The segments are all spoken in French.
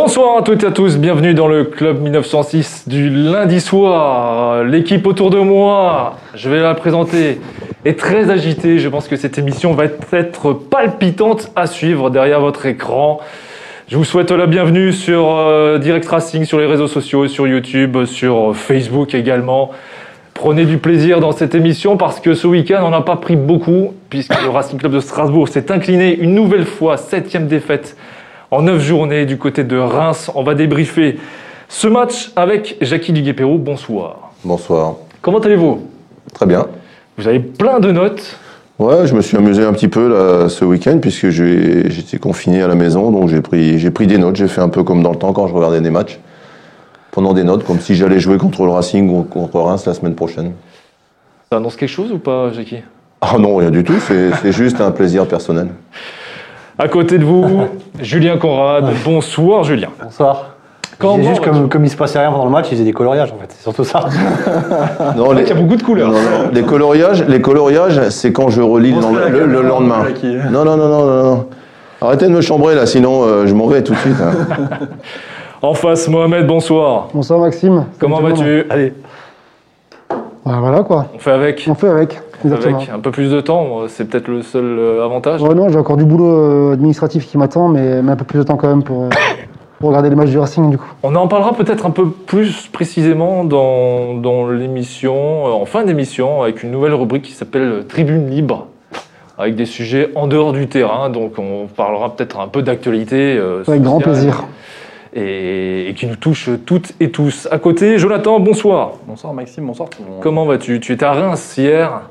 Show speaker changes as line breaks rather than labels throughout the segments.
Bonsoir à toutes et à tous, bienvenue dans le Club 1906 du lundi soir. L'équipe autour de moi, je vais la présenter, est très agitée. Je pense que cette émission va être palpitante à suivre derrière votre écran. Je vous souhaite la bienvenue sur euh, Direct Racing, sur les réseaux sociaux, sur YouTube, sur Facebook également. Prenez du plaisir dans cette émission parce que ce week-end, on n'a pas pris beaucoup, puisque le Racing Club de Strasbourg s'est incliné une nouvelle fois, septième défaite en neuf journées du côté de Reims. On va débriefer ce match avec Jackie Duguay-Perrault. Bonsoir.
Bonsoir.
Comment allez-vous?
Très bien.
Vous avez plein de notes.
Ouais, je me suis amusé un petit peu là, ce week-end puisque j'étais confiné à la maison, donc j'ai pris, pris des notes. J'ai fait un peu comme dans le temps quand je regardais des matchs, prenant des notes comme si j'allais jouer contre le Racing ou contre Reims la semaine prochaine.
Ça annonce quelque chose ou pas, Jackie?
Ah non, rien du tout. C'est juste un plaisir personnel.
À côté de vous, Julien Conrad. Bonsoir, Julien.
Bonsoir. Juste comme, comme il se passait rien pendant le match, ils faisaient des coloriages en fait, c'est surtout ça.
Non, les,
Il y a beaucoup de couleurs.
non, non, les coloriages, les coloriages, c'est quand je relis le, lendemain. Non, non, non, non, non, non. Arrêtez de me chambrer là, sinon euh, je m'en vais tout de suite. hein.
En face, Mohamed, bonsoir.
Bonsoir Maxime.
Comment vas-tu
Allez,
Ouais, Voilà quoi,
On fait avec.
on fait avec. Exactement.
Avec un peu plus de temps, c'est peut-être le seul euh, avantage.
Ouais, non, j'ai encore du boulot euh, administratif qui m'attend, mais, mais un peu plus de temps quand même pour, euh, pour regarder les matchs du Racing du coup.
On en parlera peut-être un peu plus précisément dans, dans l'émission, euh, en fin d'émission, avec une nouvelle rubrique qui s'appelle Tribune libre, avec des sujets en dehors du terrain. Donc on parlera peut-être un peu d'actualité. euh,
Avec grand plaisir.
Et, et qui nous touche toutes et tous. À côté, Jonathan, bonsoir.
Bonsoir Maxime, bonsoir tout le monde.
Comment vas-tu? Tu étais à Reims hier.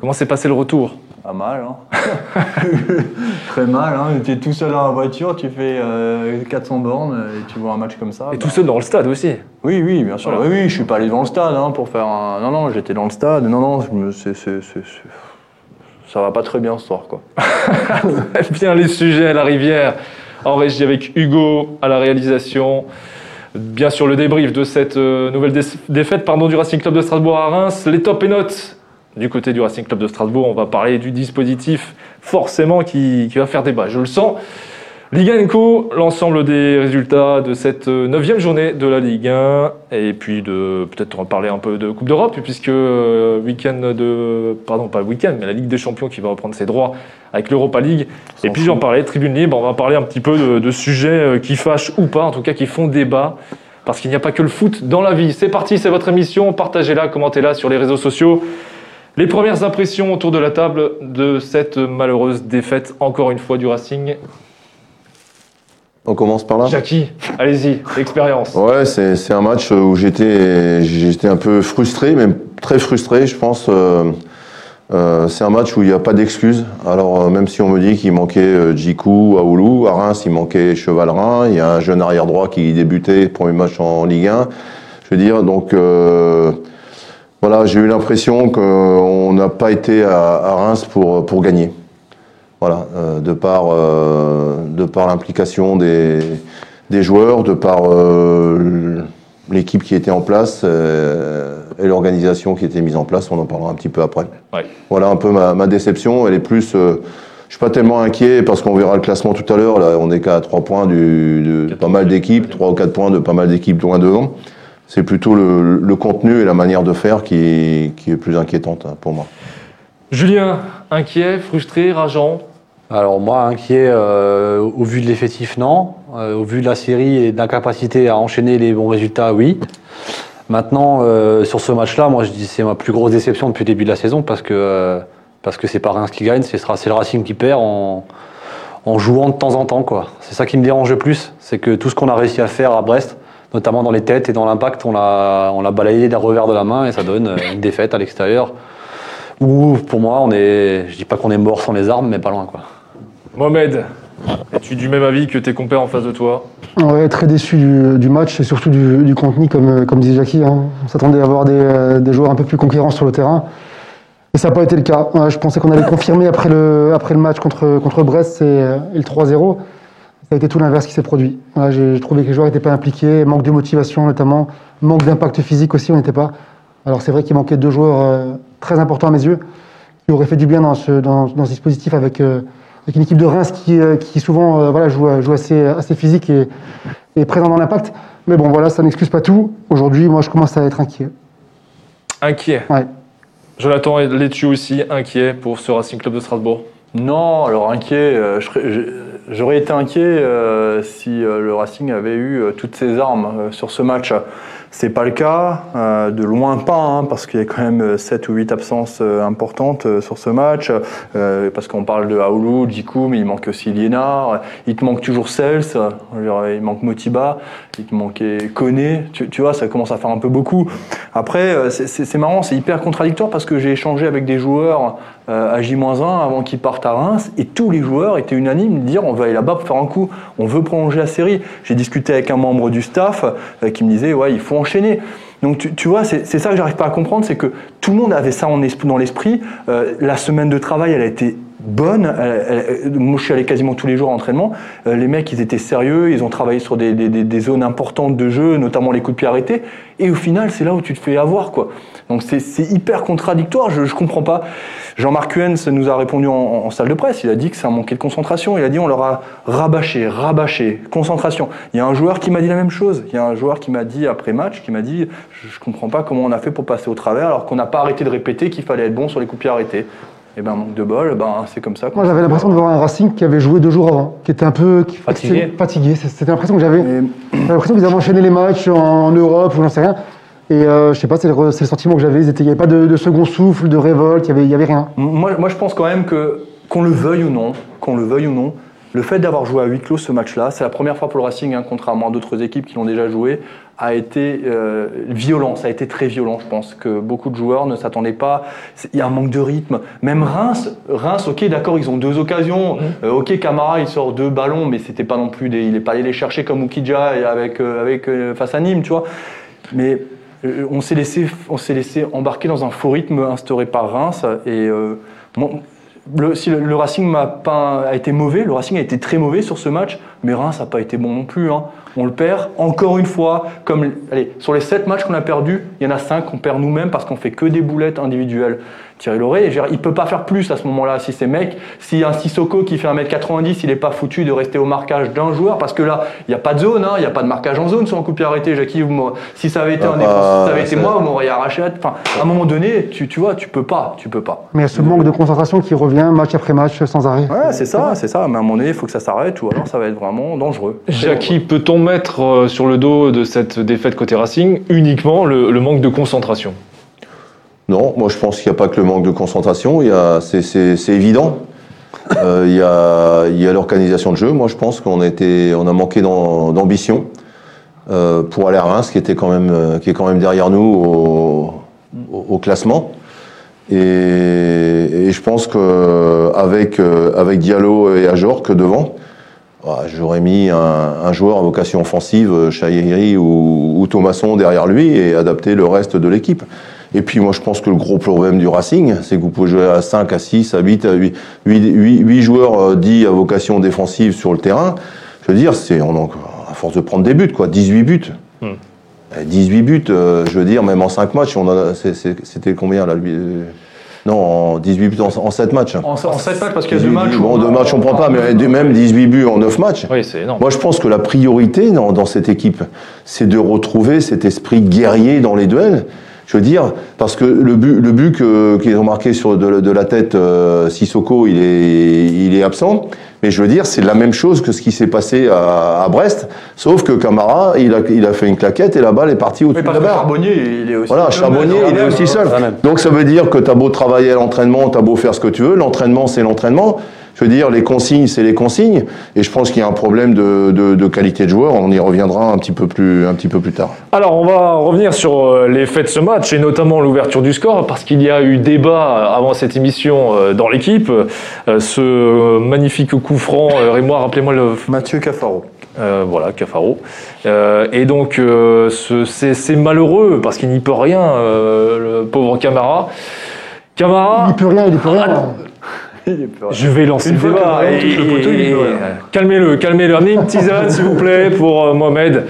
Comment s'est passé le retour
Pas mal, hein Très mal, hein Tu es tout seul dans la voiture, tu fais euh, 400 bornes et tu vois un match comme ça.
Et
bah-
tout seul dans le stade aussi.
Oui, oui, bien sûr.
Voilà.
Oui, oui, je suis pas allé dans le stade hein, pour faire un... Non, non, j'étais dans le stade. Non, non, je me... c'est- ça va pas très bien ce soir, quoi.
Bien les sujets à la rivière, en régie avec Hugo à la réalisation. Bien sûr, le débrief de cette euh, nouvelle dé- défaite pardon, du Racing Club de Strasbourg à Reims. Les tops et notes du côté du Racing Club de Strasbourg. On va parler du dispositif forcément qui, qui va faire débat, je le sens. Ligue 1 Co, l'ensemble des résultats de cette euh, neuvième journée de la Ligue 1. Et puis de peut-être on va parler un peu de Coupe d'Europe, puisque euh, week-end de. Pardon, pas week-end, mais la Ligue des Champions qui va reprendre ses droits avec l'Europa League. Et puis j'en parlais, Tribune Libre, on va parler un petit peu de, de sujets euh, qui fâchent ou pas, en tout cas qui font débat. Parce qu'il n'y a pas que le foot dans la vie. C'est parti, c'est votre émission. Partagez-la, commentez-la sur les réseaux sociaux. Les premières impressions autour de la table de cette malheureuse défaite, encore une fois, du Racing.
On commence par là
Jackie, allez-y, expérience.
Ouais, c'est un match où j'étais j'étais un peu frustré, même très frustré, je pense. euh, euh, c'est un match où il n'y a pas d'excuses. Alors, euh, même si on me dit qu'il manquait Djikou, Aoulou, à Reims, il manquait Chevalrin, il y a un jeune arrière-droit qui débutait, premier match en Ligue 1. Je veux dire, donc, voilà, j'ai eu l'impression qu'on n'a pas été à, à Reims pour, pour gagner. Voilà, euh, de par, euh, de par l'implication des, des joueurs, de par euh, l'équipe qui était en place euh, et l'organisation qui était mise en place. On en parlera un petit peu après.
Ouais.
Voilà un peu ma, ma déception. Elle est plus. euh, je suis pas tellement inquiet parce qu'on verra le classement tout à l'heure. Là, on est qu'à 3 points du, de pas mal d'équipes, 3 ou 4 points de pas mal d'équipes loin devant. C'est plutôt le, le contenu et la manière de faire qui, qui est plus inquiétante hein, pour moi.
Julien, inquiet, frustré, rageant.
alors moi inquiet euh, au vu de l'effectif non, Euh, au vu de la série et de l'incapacité à enchaîner les bons résultats oui. Maintenant euh, sur ce match-là, moi je dis c'est ma plus grosse déception depuis le début de la saison parce que euh, parce que c'est pas Reims qui gagne, c'est c'est le Racing qui perd en, en jouant de temps en temps quoi. C'est ça qui me dérange le plus, c'est que tout ce qu'on a réussi à faire à Brest, notamment dans les têtes et dans l'impact, on l'a on l'a balayé d'un revers de la main et ça donne euh, une défaite à l'extérieur. Où pour moi on est, je dis pas qu'on est mort sans les armes, mais pas loin quoi.
Mohamed, es-tu du même avis que tes compères en face de toi?
Ouais, très déçu du, du match et surtout du, du contenu, comme, comme disait Jackie. hein. On s'attendait à avoir des, euh, des joueurs un peu plus conquérants sur le terrain. Et ça n'a pas été le cas. Ouais, je pensais qu'on allait confirmer après le, après le match contre, contre Brest et, euh, et le 3-0. Ça a été tout l'inverse qui s'est produit. Voilà, J'ai trouvé que les joueurs n'étaient pas impliqués, manque de motivation notamment, manque d'impact physique aussi, on n'était pas. Alors c'est vrai qu'il manquait deux joueurs euh, très importants à mes yeux, qui auraient fait du bien dans ce, dans, dans ce dispositif avec, euh, avec une équipe de Reims qui, euh, qui souvent voilà, joue, joue assez, assez physique et, est présent dans l'impact. Mais bon, voilà, ça n'excuse pas tout. Aujourd'hui, moi, je commence à être inquiet.
Inquiet.
Ouais.
Jonathan Létu aussi inquiet pour ce Racing Club de Strasbourg.
Non, alors inquiet, euh, j'aurais été inquiet euh, si euh, le Racing avait eu toutes ses armes sur ce match. C'est pas le cas, de loin pas, hein, parce qu'il y a quand même 7 ou 8 absences importantes sur ce match, parce qu'on parle de Aoulou, Djikou, mais il manque aussi Liénard, il te manque toujours Sels, il manque Motiba, il te manquait Koné, tu, tu vois, ça commence à faire un peu beaucoup. Après, euh, c'est- marrant, c'est hyper contradictoire parce que j'ai échangé avec des joueurs euh, à J-1 avant qu'ils partent à Reims et tous les joueurs étaient unanimes de dire on va aller là-bas pour faire un coup, on veut prolonger la série. J'ai discuté avec un membre du staff euh, qui me disait ouais, il faut enchaîner. Donc tu, tu vois, c'est ça que j'arrive pas à comprendre, c'est que tout le monde avait ça en dans l'esprit. La semaine de travail, elle a été bonne. Elle- elle- moi, je suis allé quasiment tous les jours à l'entraînement. Euh, les mecs, ils étaient sérieux, ils ont travaillé sur des, des- des- zones importantes de jeu, notamment les coups de pied arrêtés. Et au final, c'est là où tu te fais avoir, quoi. Donc c'est hyper contradictoire, je, je comprends pas. Jean-Marc Huens nous a répondu en salle de presse, il a dit que ça manquait de concentration, il a dit on leur a rabâché, rabâché, concentration. Il y a un joueur qui m'a dit la même chose, il y a un joueur qui m'a dit après match, qui m'a dit je, je comprends pas comment on a fait pour passer au travers alors qu'on n'a pas arrêté de répéter qu'il fallait être bon sur les coups de pied arrêtés. Et ben manque de bol, ben c'est comme ça.
Moi, j'avais l'impression de voir un Racing qui avait joué deux jours avant, qui était un peu qui-
Fatigué.
Fatigué, c'était l'impression que j'avais.
Et-
J'avais l'impression qu'ils avaient enchaîné les matchs en, en Europe ou j'en sais rien. Et euh, je sais pas, c'est le, le sentiment que j'avais. Il n'y avait pas de, de second souffle, de révolte, il y avait, y avait rien.
Moi, moi, je pense quand même que, qu'on le veuille ou non, qu'on le veuille ou non, le fait d'avoir joué à huis clos ce match-là, c'est la première fois pour le Racing, hein, contrairement à d'autres équipes qui l'ont déjà joué, a été euh, violent. Ça a été très violent, je pense, que beaucoup de joueurs ne s'attendaient pas. Il y a un manque de rythme. Même Reims, Reims, ok, d'accord, ils ont deux occasions. Euh, ok, Camara, il sort deux ballons, mais c'était pas non plus des, il est pas allé les chercher comme Oukidja avec, euh, avec face à Nîmes, tu vois. Mais on s'est laissé, on s'est laissé embarquer dans un faux rythme instauré par Reims. Et le, si le, Racing pas, a été mauvais, le Racing a été très mauvais sur ce match, mais Reims n'a pas été bon non plus. hein. On le perd encore une fois. Comme, allez, sur les 7 matchs qu'on a perdus, il y en a 5 qu'on perd nous-mêmes parce qu'on fait que des boulettes individuelles. Thierry Lauré, je veux dire, il peut pas faire plus à ce moment-là. Si ces mecs, si un Sissoko qui fait 1m90, il n'est pas foutu de rester au marquage d'un joueur, parce que là, il n'y a pas de zone, hein, il n'y a pas de marquage en zone sur un coup de pied arrêté. Jackie, si ça avait été
Ah
un
bah,
défenseur, si ça avait été
ça-
moi, vous m'auriez arraché. Enfin, à un moment donné, tu, tu vois, tu peux pas, tu peux pas.
Mais il y a ce manque de concentration qui revient match après match sans arrêt.
Ouais, c'est ça, c'est ça. Mais à un moment donné, il faut que ça s'arrête, ou alors ça va être vraiment dangereux.
Jackie, peut-on mettre euh, sur le dos de cette défaite côté Racing uniquement le, le manque de concentration?
Non, moi je pense qu'il n'y a pas que le manque de concentration, c'est, évident. Euh, il y a, l'organisation de jeu. Moi je pense qu'on a, manqué d'am- d'ambition euh, pour aller à Reims, qui, était quand même, euh, est quand même derrière nous au, classement. Et, je pense qu'avec avec Diallo et Ajorc devant, ah, j'aurais mis un, joueur à vocation offensive, Chahiri ou, ou Thomasson derrière lui et adapter le reste de l'équipe. Et puis moi je pense que le gros problème du Racing, c'est que vous pouvez jouer à 5, à 6, à 8, à 8, 8, joueurs euh, dits à vocation défensive sur le terrain. Je veux dire, c'est on, en- à force de prendre des buts, quoi, 18 buts.
Hmm.
Euh, 18 buts, euh, je veux dire, même en 5 matchs, on a- c'est- c'est- c'était combien là lui, euh, Non, en 18 buts en, en 7 matchs.
En, en 7 matchs, parce qu'il y a deux
18
matchs.
Bon,
où-
deux matchs on prend pas, mais même 18 buts en 9 matchs.
Oui, c'est énorme.
Moi, je pense que la priorité dans, dans cette équipe, c'est de retrouver cet esprit guerrier dans les duels. Je veux dire, parce que le but, le but que- qu'ils ont marqué sur de, de la tête, euh, Sissoko, il est, il est absent. Mais je veux dire, c'est la même chose que ce qui s'est passé à, à Brest, sauf que Camara, il a, il a fait une claquette et la balle est partie au-dessus de la barre.
Charbonnier, il est aussi.
Voilà, Charbonnier, il est aussi seul.
la même.
Donc ça veut dire que tu as beau travailler à l'entraînement, tu as beau faire ce que tu veux, l'entraînement c'est l'entraînement. Je veux dire, les consignes c'est les consignes. Et je pense qu'il y a un problème de, de- de qualité de joueur, on y reviendra un petit peu plus, un petit peu plus tard.
Alors, on va revenir sur euh, les faits de ce match et notamment l'ouverture du score parce qu'il y a eu débat avant cette émission euh, dans l'équipe. Euh, Ce magnifique coup franc, Rémois, rappelez-moi le.
Mathieu Cafaro.
euh, voilà, Cafaro. Euh, et donc, euh, ce- c'est malheureux parce qu'il n'y peut rien, euh, le pauvre Camara. Camara.
Il peut rien, il peut rien.
Peur.
Je vais lancer
Une
le débat. Calmez-le, calmez-le. Amenez une tisane, s'il vous plaît, pour euh, Mohamed.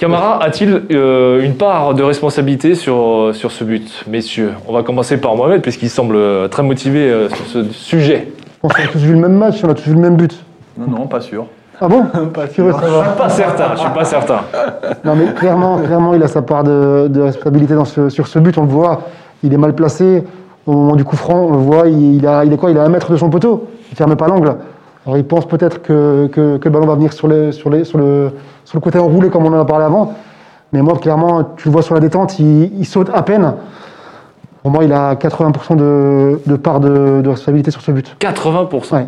Camara a-t-il euh, une part de responsabilité sur, sur ce but Messieurs, on va commencer par Mohamed, puisqu'il semble euh, très motivé euh, sur ce sujet.
Qu'on a tous vu le même match, on a tous vu le même but.
Non, non, pas sûr.
Ah bon?
Pas sûr.
Je suis pas certain, je suis pas certain.
Non mais clairement, clairement, il a sa part de, de responsabilité dans ce- sur ce but. On le voit, il est mal placé. Au moment du coup franc, on le voit, il, il a, il est quoi Il a un mètre de son poteau. Il ferme pas l'angle. Alors il pense peut-être que, que, que le ballon va venir sur, les, sur, les, sur, le, sur le côté enroulé comme on en a parlé avant. Mais moi, clairement, tu le vois sur la détente, il, il saute à peine. Pour moi, il a 80% de, de part de, de responsabilité sur ce but.
80%.
Ouais.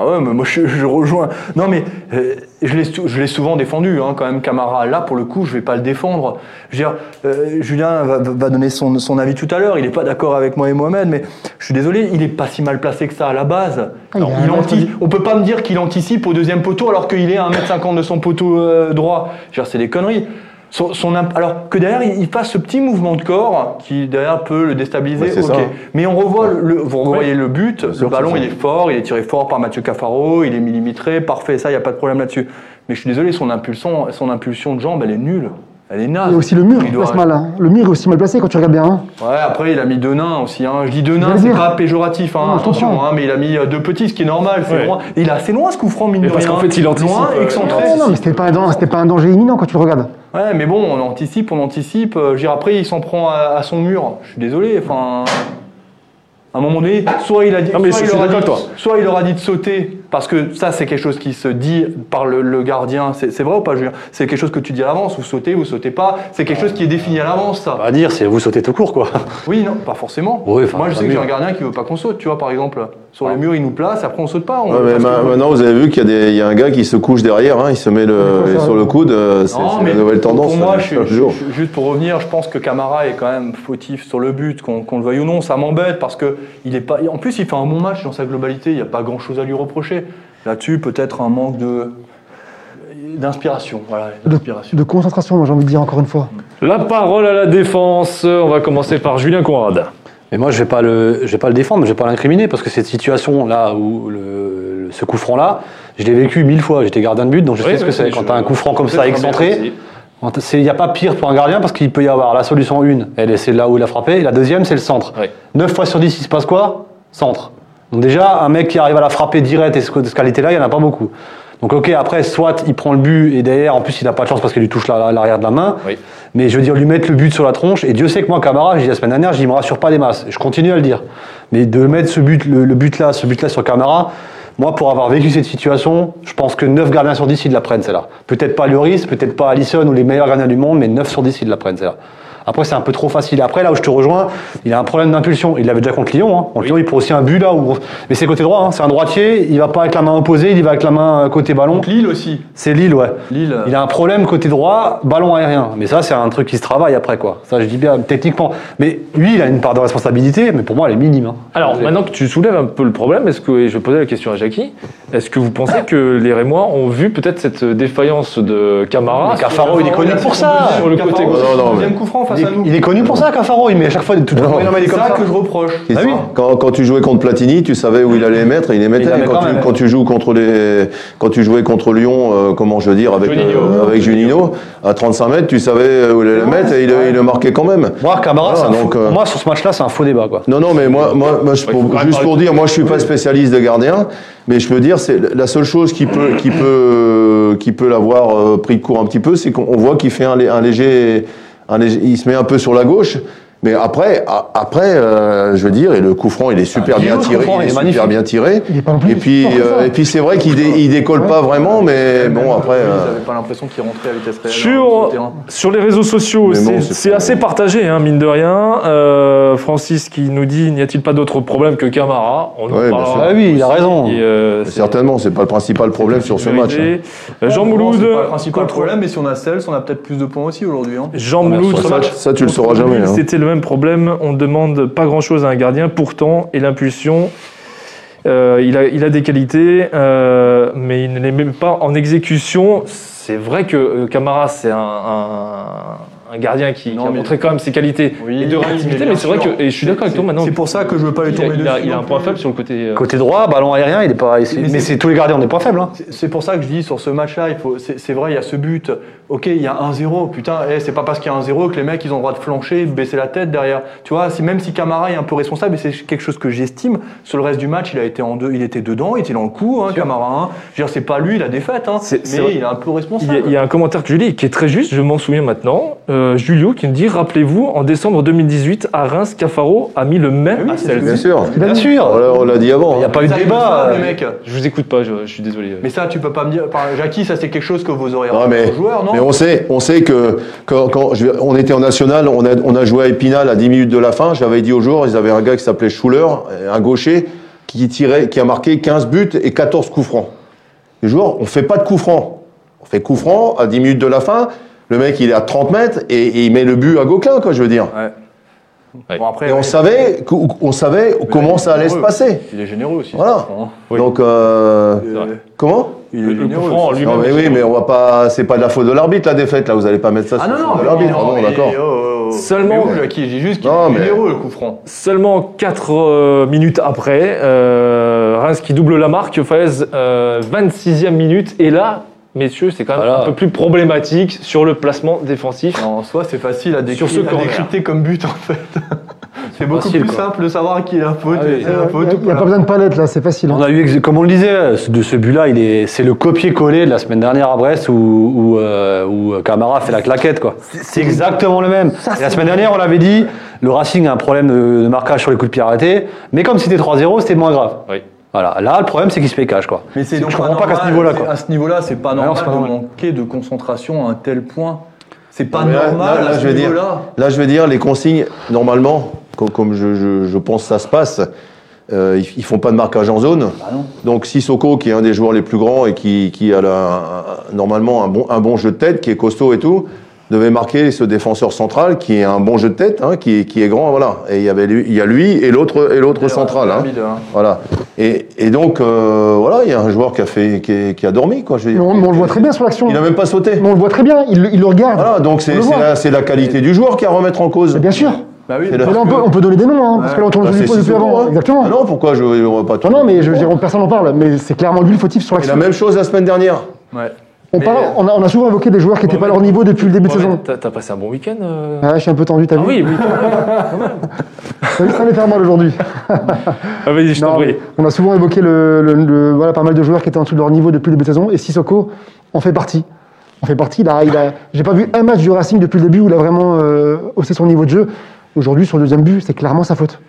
Ah ouais, mais moi je, je rejoins. Non mais euh, je l'ai souvent défendu hein, quand même Camara. Là pour le coup je vais pas le défendre. Je veux dire, euh, Julien va, va donner son, son avis tout à l'heure. Il est pas d'accord avec moi et Mohamed, mais je suis désolé, il est pas si mal placé que ça à la base.
Ah,
Non, il anti- On peut pas me dire qu'il anticipe au deuxième poteau alors qu'il est à 1m50 de son poteau euh, droit. Je veux dire, c'est des conneries. Son, son imp- alors que derrière il, fasse ce petit mouvement de corps qui derrière peut le déstabiliser.
Ouais.
Mais on revoit le, le- vous revoyez le but, le ballon il est fort, il est tiré fort par Mathieu Cafaro, il est millimétré, parfait, ça, il n'y a pas de problème là-dessus. Mais je suis désolé, son impulsion, son impulsion de jambe, elle est nulle. Elle est naze.
Et aussi le mur,
Il
il
doit-
place mal. hein. Le mur est aussi mal placé quand tu regardes bien. hein.
Ouais, après, il a mis deux nains aussi. Hein. Je dis deux nains, c'est pas péjoratif, hein,
Non,
attention, hein, mais il a mis euh, deux petits, ce qui est normal, c'est
Ouais.
loin. Il est assez loin ce coup franc, mine
Mais
de
parce
rien.
qu'en fait, il anticipe,
Loin,
euh,
excentré.
Non, non, mais c'était pas, un pas danger imminent quand tu le regardes.
Ouais, mais bon, on anticipe, on anticipe. Euh, je veux dire, après, il s'en prend à, à son mur. Je suis désolé, enfin. À un moment donné, soit il a dit,
Non, mais
il dit
toi.
soit il aura dit de sauter, parce que ça, c'est quelque chose qui se dit par le, le gardien. C'est vrai ou pas, Julien? C'est quelque chose que tu dis à l'avance. Vous sautez, vous sautez pas. C'est quelque chose qui est défini à l'avance, ça.
À dire, c'est vous sautez tout court, quoi.
Oui, non, pas forcément.
Oui,
Moi, je sais que j'ai un gardien qui veut pas qu'on saute, tu vois, par exemple. Sur les murs, il nous place, après on saute pas. On
Ouais, mais
parce
ma-
que-
maintenant, vous avez vu qu'il y, a des- il y a un gars qui se couche derrière, hein, il se met le,
Oui,
sur le coude. euh, C'est
Non,
c'est la nouvelle tendance.
Pour moi,
euh,
je, je- je- juste pour revenir, je pense que Camara est quand même fautif sur le but, qu'on qu'on le veuille ou non. Ça m'embête parce que il est pas. En plus, il fait un bon match dans sa globalité. Il n'y a pas grand chose à lui reprocher. Là-dessus, peut-être un manque de d'inspiration. Voilà,
De,
d'inspiration.
de concentration, moi j'ai envie de dire encore une fois.
La parole à la défense. On va commencer par Julien Conrad.
Mais moi, je vais pas le, je vais pas le défendre, je vais pas l'incriminer parce que cette situation là où le, ce coup franc là, je l'ai vécu mille fois. J'étais gardien de but, donc je sais ce que c'est. Quand tu as un coup franc comme ça excentré, il n'y a pas pire pour un gardien parce qu'il peut y avoir la solution une, elle est- c'est là où il a frappé, et la deuxième c'est le centre.
Ouais.
9 fois sur 10, il se passe quoi? Centre. Donc déjà, un mec qui arrive à la frapper direct et ce- de cette qualité-là, il n'y en a pas beaucoup. Donc ok, après, soit il prend le but et derrière, en plus, il n'a pas de chance parce qu'il lui touche la- l'arrière de la main.
Oui.
Mais je veux dire, lui mettre le but sur la tronche, et Dieu sait que moi, Camara, j'ai dit la semaine dernière, je il me rassure pas des masses. Et je continue à le dire. Mais de mettre ce but, le, le but là, ce but là sur Camara, moi, pour avoir vécu cette situation, je pense que 9 gardiens sur 10, ils la prennent, celle-là. Peut-être pas Lloris, peut-être pas Allison ou les meilleurs gardiens du monde, mais 9 sur 10, ils la prennent, celle-là. Après, c'est un peu trop facile. Après, là où je te rejoins, il a un problème d'impulsion. Il l'avait déjà contre Lyon. Hein. Contre Lyon, il prend aussi un but là. Où... Mais c'est côté droit. Hein. C'est un droitier. Il va pas avec la main opposée. Il va avec la main euh, côté ballon.
Lille aussi.
C'est Lille, ouais.
Lille. euh,
Il a un problème côté droit, ballon aérien. Mais ça, c'est un truc qui se travaille après, quoi. Ça, je dis bien techniquement. Mais lui, il a une part de responsabilité, mais pour moi, elle est minime. hein.
Alors,
Je-
maintenant que tu soulèves un peu le problème, est-ce que, et je vais poser la question à Jackie, est-ce que vous pensez que les Rémois ont vu peut-être cette défaillance de Camara
Cafaro, il est connu pour ça.
Sur le côté gauche.
Non, non,
le deuxième
mais-
coup franc face
Il
à
est,
nous.
il est connu pour ça, Cafaro. Il met à chaque fois des tout
Non.
non, mais il est
C'est
comme
ça
ça.
que je reproche.
Ah oui.
quand, quand tu jouais contre Platini, tu savais où il allait les mettre et il les mettait.
Il
quand, tu,
même.
quand tu joues contre les, quand tu jouais contre Lyon, euh, comment je veux dire, avec,
Juninho.
euh, avec Juninho, à 35 mètres, tu savais où il allait le mettre et il, il le marquait quand même.
Moi, Camara,
Voilà,
c'est un
donc,
faux-
euh,
pour moi, sur ce match-là, c'est un faux débat, quoi.
Non, non, mais moi, moi, moi je-
Ouais,
pour- juste pour dire, moi, je suis pas spécialiste de gardien, mais je peux dire, c'est la seule chose qui peut, qui peut, qui peut l'avoir euh, pris de court un petit peu, c'est qu'on on voit qu'il fait un léger, il se met un peu sur la gauche. Mais après, a- après, euh, je veux dire, et le coup franc, il est super
Ah,
bien tiré,
coup franc,
il est
il est
super bien tiré.
Il est pas non plus
Et puis, euh, et puis c'est vrai qu'il dé- il décolle pas vraiment, mais bon après.
Ils
euh,
n'avaient pas l'impression qu'il rentrait à vitesse réelle. hein,
Sur,
sur
les réseaux sociaux, c'est
bon,
assez partagé, hein, mine de rien. Euh, Francis qui nous dit n'y a-t-il pas d'autre problème que Camara? On nous
Ouais, sûr.
Ah oui, il a raison.
et, euh,
certainement, c'est pas le principal problème sur ce match. hein.
Jean Mouloud.
C'est pas le principal problème, mais si on a Cels, on a peut-être plus de points aussi aujourd'hui.
Jean
Voilà,
Mouloud.
ça, tu le sauras jamais,
Lille. C'était le même problème. On demande pas grand-chose à un gardien. Pourtant, et l'impulsion, euh, il, a, il a des qualités, euh, mais il ne les met pas en exécution. C'est vrai que euh, Camara, c'est un- un gardien qui,
Non,
qui a
mais-
montré quand même ses qualités
Oui,
et de réactivité, mais c'est vrai que, et je suis d'accord avec toi maintenant.
C'est pour ça que je veux pas lui tomber
il a-
dessus.
il a un point faible sur le côté. euh,
Côté droit, ballon aérien, il est pas.
Mais
Mais,
c'est-
tous les gardiens ont des points faibles. Hein.
C'est- pour ça que je dis sur ce match-là, il faut. C'est vrai, il y a ce but. Ok, il y a 1-0. Putain, eh, c'est pas parce qu'il y a 1-0 que les mecs ils ont le droit de flancher, de baisser la tête derrière. Tu vois, si, même si Camara est un peu responsable, et c'est quelque chose que j'estime, sur le reste du match, il a été en deux, il était dedans, il était dans le coup, hein, Camara. Hein. Je veux dire, c'est pas lui la défaite, hein, mais il est un peu
Il y,
responsable.
a, il y a un commentaire que je lis qui est très juste, je m'en souviens maintenant. Euh, Julio qui me dit Rappelez-vous, en décembre 2018, à Reims, Cafaro a mis le même
Oui,
à
Bien sûr.
Bien sûr.
On l'a- on l'a dit avant.
Il n'y a
hein.
pas eu de débat.
savent,
euh,
les mecs.
Je vous écoute pas, je, je suis désolé.
Mais ça, tu peux pas me dire. Enfin, Jackie, ça c'est quelque chose que vous aurez
Non, mais,
aux joueurs, non
mais on sait, on sait que quand, quand je vais- on était en national, on a, on a joué à Épinal à 10 minutes de la fin. J'avais dit aux joueurs, ils avaient un gars qui s'appelait Schuller, un gaucher, qui tirait, qui a marqué 15 buts et 14 coups francs. Les joueurs, on fait pas de coups francs. On fait coup franc à 10 minutes de la fin. Le mec, il est à 30 mètres et, et il met le but à Gauquelin, quoi, je veux dire.
Ouais.
Ouais.
Bon, après,
Et on
ouais,
savait, on savait comment ça allait se passer.
Il est généreux aussi.
Voilà.
Oui.
Donc, euh,
Euh,
comment
Il
Le-
est
le
généreux.
Non, mais oui, mais on va pas. C'est pas de la faute de l'arbitre la défaite là. Vous allez pas mettre ça
Ah
sur
non, non,
de l'arbitre. Ah bon, d'accord.
oh, oh, oh.
Seulement-
Je dis juste qu'il
Non,
est
mais-
généreux, le coup franc.
Seulement 4 minutes après, euh, Reims qui double la marque, Faez, euh, 26e minute, et là, messieurs, c'est quand même
Voilà.
un peu plus problématique sur le placement défensif.
En soi, c'est facile à, décrypter,
Sur ce
à
corner.
décrypter comme but, en fait. c'est beaucoup
facile,
plus
quoi.
simple de savoir qui est la faute
Ah oui.
Il n'y a,
pas.
pas besoin de palette là, c'est facile. hein.
On a eu, ex- comme on le disait, de ce but-là, il est, c'est le copier-coller de la semaine dernière à Brest où, où, euh, où Camara fait la claquette, quoi. C'est exactement le même. La semaine dernière, on l'avait dit, le Racing a un problème de, de marquage sur les coups de pied arrêtés, mais comme c'était 3-0, c'était moins grave.
Oui.
Voilà. Là, le problème, c'est qu'il se fait cash, quoi.
Mais c'est
Je
donc
comprends
pas
qu'à ce
normal,
niveau-là,
c'est-
quoi.
À ce niveau-là, c'est pas
non,
normal de
normal.
manquer de concentration à un tel point. C'est pas
là-
normal
là- là,
à
je
ce
vais dire-
niveau-là.
Là, je vais dire, les consignes, normalement, comme, comme je, je- je pense que ça se passe, euh, ils, ils font pas de marquage en zone.
Bah non.
Donc, Sissoko, qui est un des joueurs les plus grands et qui, qui a la- un- normalement un bon, un bon jeu de tête, qui est costaud et tout, devait marquer ce défenseur central qui est un bon jeu de tête, hein, qui, est- qui est grand, voilà. Et il y avait lui, il y a lui et l'autre et l'autre central. Hein.
Hein.
Voilà. Et, et donc, euh, voilà, il y a un joueur qui a fait, qui, est- qui a dormi, quoi. Je veux
Mais
dire.
on, mais on le voit très bien sur l'action.
Il n'a même pas sauté.
Mais on le voit très bien, il, le- il le regarde.
Voilà, donc
On
c'est la, la qualité du joueur qui a à remettre en cause.
Mais bien sûr.
Bah oui,
C'est
Mais
la-
là, on peut, on peut donner des noms, hein, parce que là, on tourne
Bah,
du depuis avant.
hein.
Exactement.
Ah non, pourquoi je on va pas tout
Non, non, mais je, je- personne n'en parle. Mais c'est clairement lui le fautif sur
Et la
l'action.
même chose la semaine dernière.
Ouais.
On,
Mais-
parle- on, a, on a souvent évoqué des joueurs qui n'étaient pas à leur niveau depuis le début de saison.
T'as passé un bon week-end euh
Ah, je suis un peu tendu, t'as
Ah
vu
oui, oui.
T'as vu, ça faire mal aujourd'hui.
Ah, vas-y, je t'en
Non,
prie.
mais on a souvent évoqué le, le- le- voilà, pas mal de joueurs qui étaient en dessous de leur niveau depuis le début de saison, et Sissoko en fait partie. En fait partie. A, il a, j'ai pas vu un match du Racing depuis le début où il a vraiment euh, haussé son niveau de jeu. Aujourd'hui, sur le deuxième but, c'est clairement sa faute.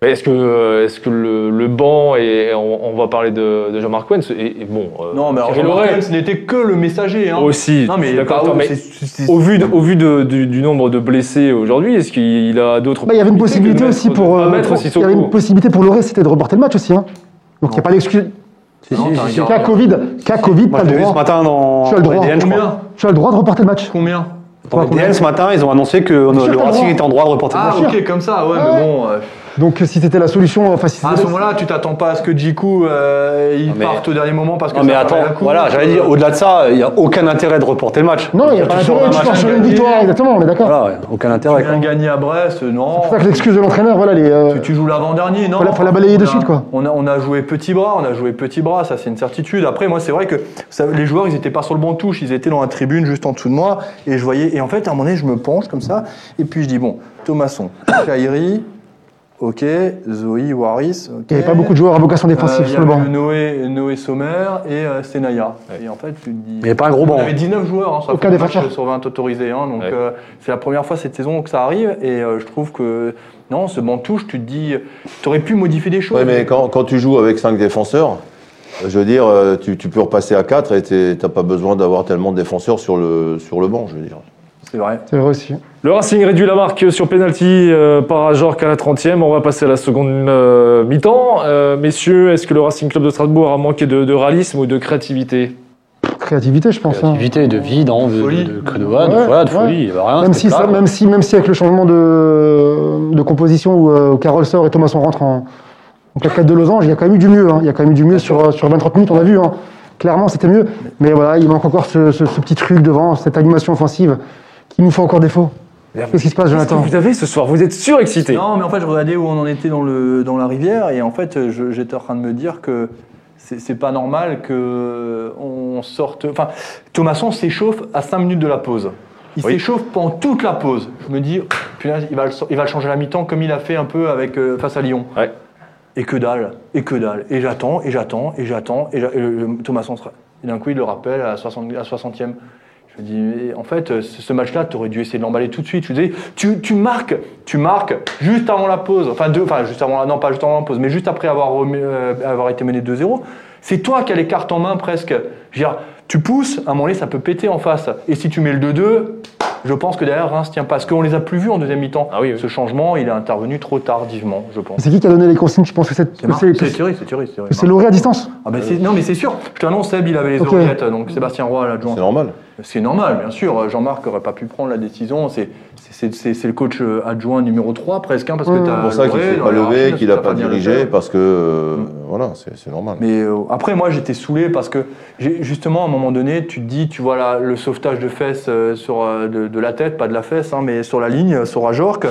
Mais Est-ce que, euh, est-ce que le, le banc, et on, on va parler de, de Jean-Marc Wens, et, et bon, euh,
Non, mais Jean-Marc ce n'était que le messager. Hein.
aussi,
Non, mais
d'accord,
bah,
mais
c'est- c'est- c'est-
au vu, de- au vu de- du, du nombre de blessés aujourd'hui, est-ce qu'il a d'autres
Bah, il y avait une possibilité aussi
mettre-
pour. euh, pour- il y avait une possibilité pour Loré, c'était de reporter le match aussi. Hein. Donc il n'y a pas d'excuse.
Si,
Non,
si, si.
Cas Covid, cas Covid,
Moi,
t'as le
vu ce
droit.
matin dans
Tu as le droit.
EDN, je crois.
Tu as le droit de reporter le match.
Combien
Dans
Combien
EDN, ce matin, ils ont annoncé que euh, le Racing
droit.
était en droit de reporter
Ah,
le match.
ok, comme ça, ouais,
Ouais.
mais bon.
Donc si c'était la solution, enfin si
à ce moment-là, tu t'attends pas à ce que Jiku euh, il
mais-
parte au dernier moment parce que
Non mais attends,
la
voilà, j'allais dire, au-delà de ça, il n'y a aucun intérêt de reporter le match.
Non, il n'y a pas
Tu sors
d'intérêt, tu
match
pars sur une victoire, exactement, on est d'accord.
Voilà, ouais, aucun intérêt.
Tu viens gagner à Brest, non.
C'est pour ça que l'excuse de l'entraîneur, voilà, les, euh,
Tu, tu joues l'avant-dernier, non
la- faut la balayer de
On a-
suite, quoi.
On a, on a joué petit bras, on a joué petit bras, ça c'est une certitude. Après, moi, c'est vrai que ça- les joueurs, ils étaient pas sur le banc de touche, ils étaient dans la tribune juste en dessous de moi, et je voyais. Et en fait, à un moment donné, je me penche comme ça, et puis je dis bon, Thomasson, Kairi, ok, Zoé, Waris, ok.
il n'y avait pas beaucoup de joueurs à vocation défensive
il y
sur le banc.
avait Noé, Noé Sommer et euh, Senaya. Et en fait, tu te dis.
Il n'y avait pas un gros banc.
avait 19 joueurs hein, sur,
Aucun
match
défenseur.
sur 20 autorisés. hein, donc
Ouais.
euh, c'est la première fois cette saison que ça arrive. Et euh, je trouve que non, ce banc touche, tu te dis, tu aurais pu modifier des choses.
Oui, mais quand, quand tu joues avec 5 défenseurs, je veux dire, euh, tu, tu peux repasser à 4 et tu n'as pas besoin d'avoir tellement de défenseurs sur le, sur le banc, je veux dire.
C'est vrai.
C'est vrai aussi.
Le Racing réduit la marque sur penalty euh, par Ajorc à la 30e. On va passer à la seconde euh, mi-temps. Euh, messieurs, est-ce que le Racing Club de Strasbourg a manqué de, de réalisme ou de créativité?
Créativité, je pense. hein.
Activité de vie, d'envie, de,
Folie.
de, de, de, voilà, de,
Ouais,
voilà, de
ouais.
folie. Il y avait rien,
Même si, ça- même, si, même si avec le changement de, de composition où, euh, où Carole sort et Thomasson rentre en, en claquette de losange, il y a quand même eu du mieux. hein. Il y a quand même eu du mieux sur, sur 20-30 minutes, on a vu. hein. Clairement, c'était mieux. Mais voilà, il manque encore ce, ce- ce petit truc devant, cette animation offensive Il nous fait encore défaut. Qu'est-ce qui se passe,
Qu'est-ce que
Jonathan
vous avez ce soir? Vous êtes surexcité.
Non, mais en fait, je regardais où on en était dans, le, dans la rivière et en fait, j'étais en train de me dire que c'est pas normal que on sorte. Enfin, Thomasson s'échauffe à 5 minutes de la pause. Il
Oui.
s'échauffe pendant toute la pause. Je me dis, punaise, il va, le, il va le changer à la mi-temps comme il a fait un peu avec, euh, face à Lyon.
Ouais.
Et que dalle, et que dalle. Et j'attends, et j'attends, et j'attends. Et, et Thomasson, et d'un coup, il le rappelle à, 60, à 60e. Je me dis, mais en fait, euh, ce match-là, tu aurais dû essayer de l'emballer tout de suite. Je me dis, tu, tu marques, tu marques juste avant la pause. Enfin, juste avant la, non, pas juste avant la pause, mais juste après avoir, euh, avoir été mené 2-0. C'est toi qui as les cartes en main presque. Je veux dire, tu pousses, à un moment donné, ça peut péter en face. Et si tu mets le 2-2, je pense que derrière, Reims tient pas. Parce qu'on les a plus vus en deuxième mi-temps.
Ah oui, oui.
Ce changement, il est intervenu trop tardivement, je pense.
C'est qui qui a donné les consignes Tu penses que c'est c'est-
Thierry, c'est Thierry. c'est
Loré à distance
Ah ben c'est- non mais c'est sûr, je t'annonce Seb il avait les
Ok.
oreillettes, donc Sébastien Roy l'adjoint.
C'est normal.
C'est normal, bien sûr, Jean-Marc n'aurait pas pu prendre la décision, c'est c'est- le coach euh, adjoint numéro 3 presque, hein, parce que t'as
C'est pour ça qu'il ne s'est pas levé, qu'il n'a pas dirigé, parce que euh,
Mm.
voilà, c'est normal.
Mais euh, après, moi, j'étais saoulé parce que justement, à un moment donné, tu te dis, tu vois là, le sauvetage de fesses euh, sur, de, de la tête, pas de la fesse, hein, mais sur la ligne, sur Ajorc.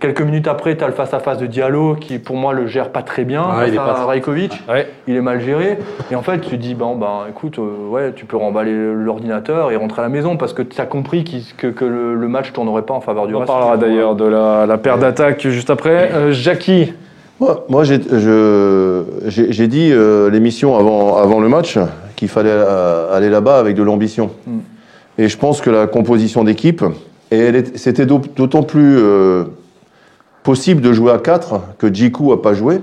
Quelques minutes après, tu as le face-à-face de Diallo qui, pour moi, le gère pas très bien.
Ah,
face
il est
à Rajkovic,
Ouais.
il est mal géré. Et en fait, tu te dis, bon, ben, écoute, euh, ouais, tu peux remballer l'ordinateur et rentrer à la maison parce que tu as compris que le, le match tournerait pas en faveur du
On parlera d'ailleurs de la, la paire d'attaques juste après. Euh, Jackie,
Moi, moi, j'ai je- j'ai- j'ai dit euh, l'émission avant, avant le match qu'il fallait euh, aller là-bas avec de l'ambition.
Mm.
Et je pense que la composition d'équipe, et elle est- c'était d'aut- d'autant plus euh, possible de jouer à 4 que Jiku a pas joué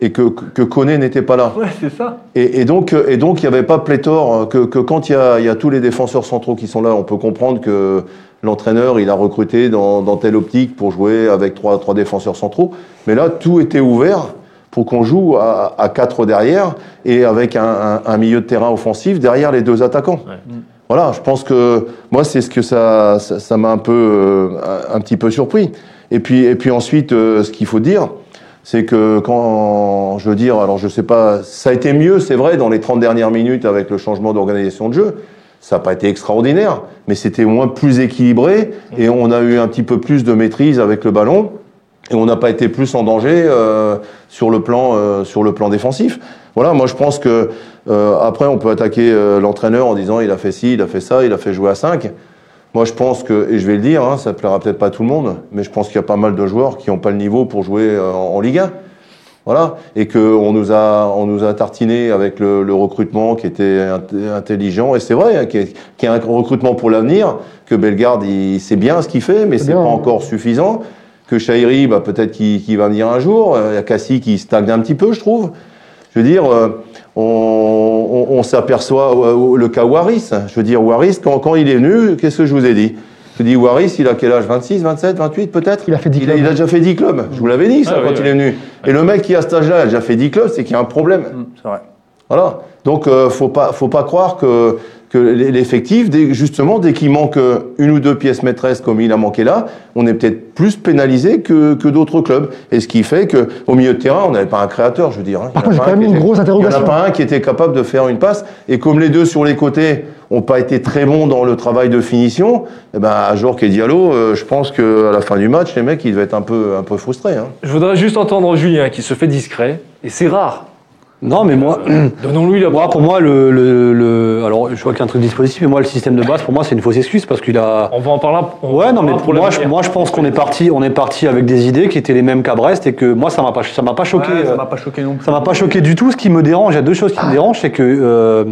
et que, que Koné n'était pas là.
Ouais, c'est ça.
Et, et donc, et donc, il n'y avait pas pléthore que, que quand il y, a, il y a tous les défenseurs centraux qui sont là, on peut comprendre que l'entraîneur, il a recruté dans, dans telle optique pour jouer avec trois, trois défenseurs centraux. Mais là, tout était ouvert pour qu'on joue à, à quatre derrière et avec un, un- un milieu de terrain offensif derrière les deux attaquants. Voilà, je pense que moi, c'est ce que ça ça ça m'a un peu euh, un, un petit peu surpris. Et puis, et puis ensuite, euh, ce qu'il faut dire, c'est que quand, je veux dire, alors je sais pas, ça a été mieux, c'est vrai, dans les 30 dernières minutes avec le changement d'organisation de jeu. Ça n'a pas été extraordinaire, mais c'était moins plus équilibré et on a eu un petit peu plus de maîtrise avec le ballon et on n'a pas été plus en danger euh, sur le plan euh, sur le plan défensif. Voilà, moi je pense que euh, après on peut attaquer l'entraîneur en disant il a fait ci, il a fait ça, il a fait jouer à 5. Moi je pense que et je vais le dire, hein, ça plaira peut-être pas à tout le monde, mais je pense qu'il y a pas mal de joueurs qui n'ont pas le niveau pour jouer en, en Ligue 1. Voilà, et que on nous a on nous a tartiné avec le, le recrutement qui était int- intelligent et c'est vrai hein, qu'il y, a- qu'il y a un recrutement pour l'avenir, que Bellegarde il sait bien ce qu'il fait, mais
C'est
pas
hein.
encore suffisant. Que Chahiri, bah, peut-être qu'il qu'il va venir un jour. Euh, Il y a Cassie qui stagne un petit peu, je trouve. Je veux dire, euh, on, on- on s'aperçoit euh, le cas Waris. Je veux dire, Waris, quand, quand il est venu, qu'est-ce que je vous ai dit? Je dis Waris, il a quel âge? 26, 27, 28 peut-être?
Il a fait 10
il a,
clubs.
il a déjà fait 10 clubs. Je vous l'avais dit ça
Ah,
quand
oui,
il
oui.
est venu. Et le mec qui a cet âge-là a déjà fait 10 clubs, c'est qu'il y a un problème.
Mm, C'est vrai.
Voilà. Donc, euh, faut pas, faut pas croire que, que l'effectif, dès- justement, dès qu'il manque euh, une ou deux pièces maîtresses comme il a manqué là, on est peut-être plus pénalisé que, que d'autres clubs. Et ce qui fait que au milieu de terrain, on n'avait pas un créateur, je veux dire. hein.
Par contre, j'ai quand même une
était-
grosse interrogation.
Il n'y en a pas un qui était capable de faire une passe. Et comme les deux sur les côtés ont pas été très bons dans le travail de finition, eh ben, à Jorque et Diallo, euh, je pense qu'à la fin du match, les mecs, ils devaient être un peu, un peu frustrés. Hein.
je voudrais juste entendre Julien qui se fait discret, et c'est rare.
Non, mais moi,
Donnons-lui la
moi, pour moi, le, le, le- alors je vois qu'il y a un truc dispositif, mais moi, le système de base, pour moi, c'est une fausse excuse parce qu'il a.
On va en parler. on
Ouais, non, mais pour moi, je, moi, je pense qu'on est parti, on est parti avec des idées qui étaient les mêmes qu'à Brest et que moi, ça m'a pas, ça m'a pas choqué.
Ouais, ça
euh,
m'a pas choqué non plus.
Ça m'a pas choqué du tout. Ce qui me dérange, il y a deux choses qui me dérangent, c'est que euh,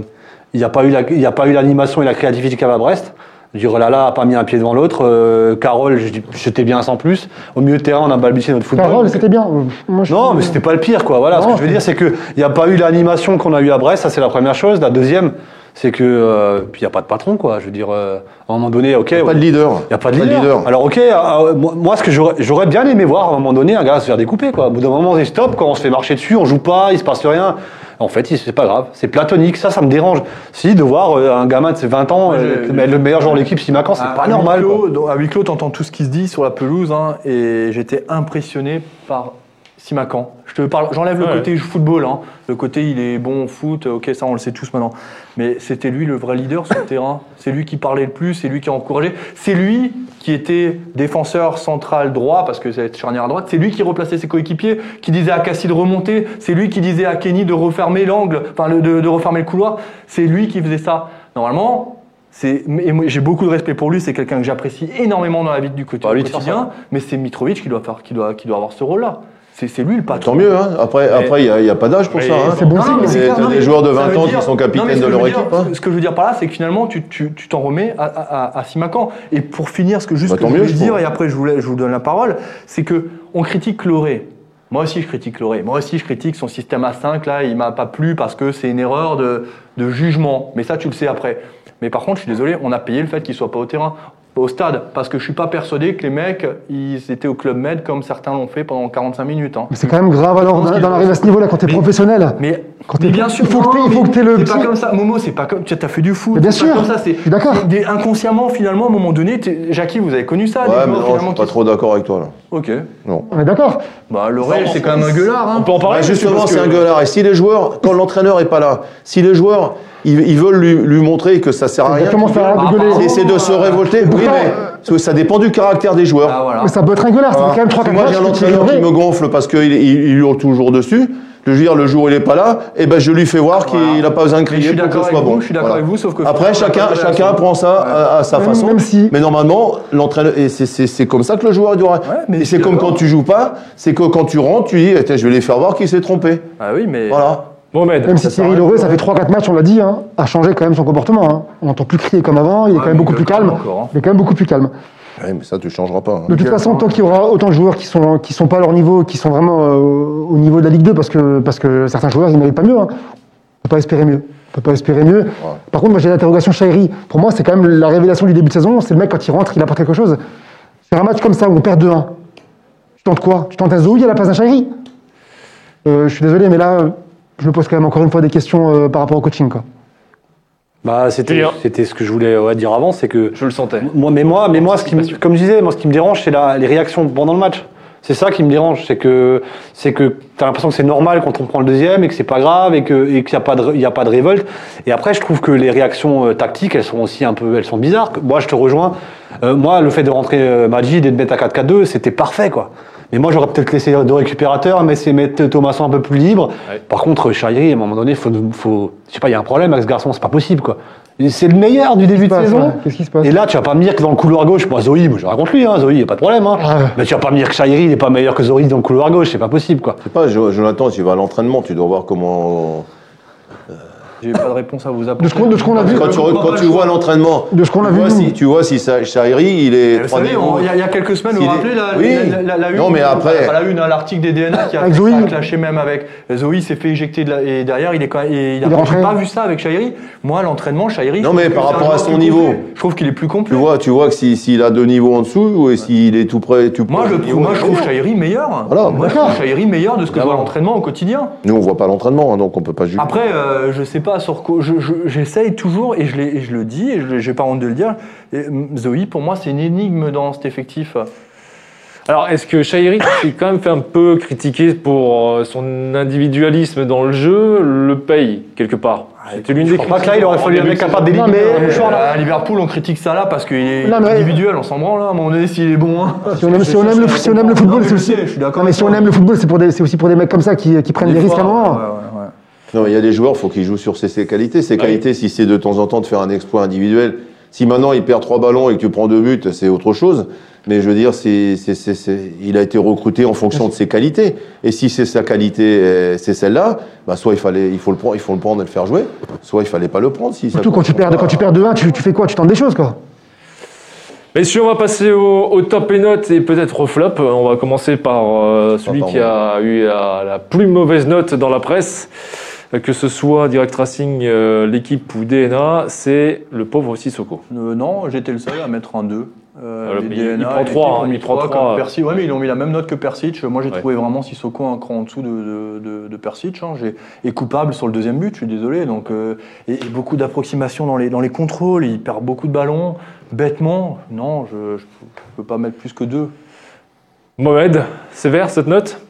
il n'y a pas eu la- il n'y a pas eu l'animation et la créativité qu'avait à Brest. Je veux dire, Lala a pas mis un pied devant l'autre. Euh, Carole, je dis- j'étais bien sans plus. Au milieu de terrain, on a balbutié notre football.
Parole, c'était bien. Moi, je-
Non, mais c'était pas le pire, quoi. Voilà, ce que je veux dire, c'est qu'il n'y a pas eu l'animation qu'on a eu à Brest, ça c'est la première chose. La deuxième, c'est que. euh, puis il n'y a pas de patron, quoi. Je veux dire, euh, à un moment donné, ok.
Pas de leader.
Il n'y a pas de leader. Alors, ok, euh, moi, moi, ce que j'aurais j'aurais bien aimé voir à un moment donné, un gars se faire découper. Quoi. Au bout d'un moment, c'est stop, quand on se fait marcher dessus, on joue pas, il se passe rien. En fait, c'est pas grave, c'est platonique, ça, ça me dérange. Si, de voir euh, un gamin de ses 20 ans,
Ouais,
euh, le meilleur joueur de l'équipe, Simacan, c'est pas normal. quoi.
clos, dans- à huis clos, t'entends tout ce qui se dit sur la pelouse, hein, et j'étais impressionné par Simacan. Je te parle, j'enlève le
Ouais.
côté football, hein. le côté il est bon au foot, ok ça on le sait tous maintenant. Mais c'était lui le vrai leader sur le terrain. C'est lui qui parlait le plus, c'est lui qui a encouragé. C'est lui qui était défenseur central droit parce que c'est charnière à droite. C'est lui qui replaçait ses coéquipiers, qui disait à Cassie de remonter. C'est lui qui disait à Kenny de refermer l'angle, enfin de, de refermer le couloir. C'est lui qui faisait ça. Normalement. J'ai beaucoup de respect pour lui, c'est quelqu'un que j'apprécie énormément dans la vie du
Bah, lui,
quotidien, mais c'est Mitrovic qui doit, faire, qui, doit, qui doit avoir ce rôle-là. C'est, lui le patron.
Tant mieux, hein. après, après il n'y a, pas d'âge pour
Mais
ça. hein.
c'est bon
Non,
signe,
mais
c'est
des joueurs de
ça
20
veut
ans
dire-
qui sont capitaines de leur
dire-
équipe. hein.
Ce que je veux dire par là, c'est que finalement, tu tu- tu t'en remets à, à, à Simacan. Et pour finir, ce que juste
Bah,
que
tant
je voulais dire, et après je vous, la- je vous donne la parole, c'est que on critique Loré. Moi aussi, je critique Loré. Moi aussi, je critique son système à 5. Là, il m'a pas plu parce que c'est une erreur de, de jugement. Mais ça, tu le sais après. Mais par contre, je suis désolé, on a payé le fait qu'il soit pas au terrain, au stade, parce que je suis pas persuadé que les mecs, ils étaient au club med comme certains l'ont fait pendant 45 minutes. hein.
Mais c'est quand même grave alors d'en arriver à ce niveau-là quand t'es
Mais-
professionnel.
Mais,
Quand
mais bien sûr,
il faut que
non,
t'aies-
mais
que le
C'est pas comme ça, Momo, c'est pas comme. Tu as fait du foot.
Mais bien
c'est pas
sûr,
comme ça, c'est-
je suis d'accord.
des- inconsciemment, finalement, à un moment donné, t'es- Jackie, vous avez connu ça, des
Ouais, mais
joueurs,
non, je suis pas trop d'accord avec toi là.
Ok.
Non.
On est d'accord
Bah, Laurel, c'est quand même un gueulard.
On
Hein.
peut en parler monsieur,
justement,
parce
c'est
que-
un gueulard. Et si les joueurs, quand l'entraîneur est pas là, si les joueurs, ils, ils veulent lui, lui montrer que ça sert à rien,
Exactement ça,
Ah,
de gueuler.
pardon.
c'est c'est de se révolter. Oui, mais parce que ça dépend du caractère des joueurs.
Ah, voilà.
Mais ça peut être un gueulard,
Voilà.
quand même 3
Si
4
moi j'ai un entraîneur qui me gonfle parce qu'il il, il hurle toujours dessus, je veux dire le jour où il est pas là, et ben je lui fais voir qu'il
Voilà.
n'a pas besoin de crier pour que ce soit
vous,
bon.
je suis d'accord
Voilà.
avec vous, sauf que.
Après chacun chacun prend ça à, à sa
Même-
façon.
même si-
Mais normalement l'entraîneur et c'est- c'est c'est comme ça que le joueur il doit.
mais
et c'est comme quand tu joues pas, c'est que quand tu rentres tu dis eh, je vais les faire voir qu'il s'est trompé.
Ah oui, mais.
Voilà.
Mohamed,
Même si Thierry. Loré, ça fait 3-4 matchs, on l'a dit, hein, a changé quand même son comportement. Hein. On n'entend plus crier comme avant, il est
Ouais,
quand même beaucoup plus calme.
encore, hein.
Il est quand même beaucoup plus calme.
Ouais, mais ça tu changeras pas. hein.
De toute façon, tant qu'il y aura autant de joueurs qui sont qui sont pas à leur niveau, qui sont vraiment euh, au niveau de la Ligue 2, parce que parce que certains joueurs ils méritent pas mieux. Hein. On peut pas espérer mieux. On peut pas espérer mieux. Par contre, moi j'ai l'interrogation Shairi. Pour moi, c'est quand même la révélation du début de saison. C'est le mec quand il rentre, il apporte quelque chose. Sur un match comme ça où on perd 2-1, tu tentes quoi? Tu tentes un Zoui à la place d'un Shairi euh, Je suis désolé, mais là, je me pose quand même encore une fois des questions euh, par rapport au coaching. Quoi.
Bah, c'était,
Julien.
c'était ce que je voulais ouais, dire avant, c'est que
je le sentais.
moi, mais moi, mais moi, ce qui me- comme je disais, moi, ce qui me dérange, c'est la- les réactions pendant le match. C'est ça qui me dérange, c'est que c'est que t'as l'impression que c'est normal quand on prend le deuxième et que c'est pas grave et que et qu'il y a pas de il y a pas de révolte. Et après, je trouve que les réactions euh, tactiques, elles sont aussi un peu, elles sont bizarres. Moi, je te rejoins. Euh, moi, le fait de rentrer euh, Majid et de mettre à 4-4-2, c'était parfait, quoi. Mais moi, j'aurais peut-être laissé deux récupérateurs, mais c'est mettre Thomasson un peu plus libre.
Ouais.
Par contre, Chahiri, à un moment donné, faut, faut, je sais pas, il y a un problème avec ce garçon, c'est pas possible, quoi. C'est le meilleur du début de
passe,
saison.
Qu'est-ce qui se passe?
Et là, tu vas pas me dire que dans le couloir gauche, moi, Zoï, moi, je raconte lui, hein, Zoï, y a pas de problème, hein.
Ouais.
Mais tu vas pas me dire que Chahiri, il est pas meilleur que Zoï dans le couloir gauche, c'est pas possible, quoi.
Je sais pas, Jo- Jonathan, tu vas à l'entraînement, tu dois voir comment.
J'ai pas de réponse à vous apporter.
De ce qu'on- de ce qu'on a vu-
Quand tu,
Je comprends
quand tu vois l'entraînement,
De ce qu'on a
tu
vu,
vois
nous.
si tu vois si Shahiri, il est
Vous savez, il y, a- il y a quelques semaines, vous vous rappelez la,
Oui.
la, la- la une
Non, mais après-
la une, hein, l'article des DNA qui a,
Avec
qui
Zoé.
a clashé même avec. Zoé s'est fait éjecter de la- et derrière, il est quand même. et il a pas vu ça avec Shairi. Moi, l'entraînement, Shairi.
Non, mais par rapport à son niveau.
Je trouve qu'il est plus complet.
Tu vois, tu vois que si- s'il a deux niveaux en dessous ou s'il est tout près, tu
Moi, je, trouve- trouve
meilleur.
Shairi meilleur.
Voilà,
moi, je trouve Shairi meilleur de ce que à l'entraînement au quotidien.
Nous, on voit pas l'entraînement, hein, donc on peut pas juger.
Après, euh, je sais pas sur quoi. je- je- J'essaye toujours, et je, l'ai- et je le dis, et je j'ai pas honte de le dire. et, mm, Zoé, pour moi, c'est une énigme dans cet effectif.
Alors, est-ce que Chahiri s'est quand même fait un peu critiquer pour euh, son individualisme dans le jeu, le paye quelque part? C'était l'une
Je
des
crois pas que
critiques
là, il aurait fallu un mec capable
Non, mais-
mouchoir, là.
Euh, à Liverpool, on critique ça là parce qu'il est
Non, mais-
individuel, on s'en branle là, à un moment donné s'il est bon. hein.
Si on aime, si on aime le, si on aime le football,
mais
c'est aussi.
je suis
mais si on aime le football, c'est pour des- c'est aussi pour des mecs comme ça qui, qui prennent des, risques à un
fois,
moment.
ouais, ouais, ouais.
Non, mais il y a des joueurs, il faut qu'ils jouent sur ses, ses qualités. Ses qualités, si c'est de temps en temps de faire un exploit individuel. Si maintenant il perd trois ballons et que tu prends deux buts, c'est autre chose. Mais je veux dire, c'est, c'est, c'est, c'est- il a été recruté en fonction de ses qualités. Et si c'est sa qualité, euh, c'est celle-là, bah soit il fallait, il faut le prendre, il faut le prendre et le faire jouer, soit il fallait pas le prendre. Si
Surtout quand tu perds,
pas
quand tu perds 2-1, tu, tu fais quoi? Tu tentes des choses, quoi.
Messieurs, on va passer au, au top et note et peut-être au flop. On va commencer par euh, celui qui a eu la, la plus mauvaise note dans la presse, que ce soit Direct Racing, euh, l'équipe ou DNA, c'est le pauvre Sissoko.
Euh, non, j'étais le seul à mettre un 2. Euh,
Voilà,
les
mais il-
DNA,
prend
étaient
trois, hein,
parmi
il prend
trois
trois.
comme Persic. Ouais, mais ils ont mis la même note que Persic. Moi, j'ai
Ouais.
trouvé vraiment Sissoko un cran en dessous de, de, de, de Persic. hein. J'ai- Et coupable sur le deuxième but, je suis désolé. Donc, euh, et, et beaucoup d'approximations dans les, dans les contrôles. Il perd beaucoup de ballons. Bêtement, non, je ne peux pas mettre plus que deux.
Mohamed, sévère cette note?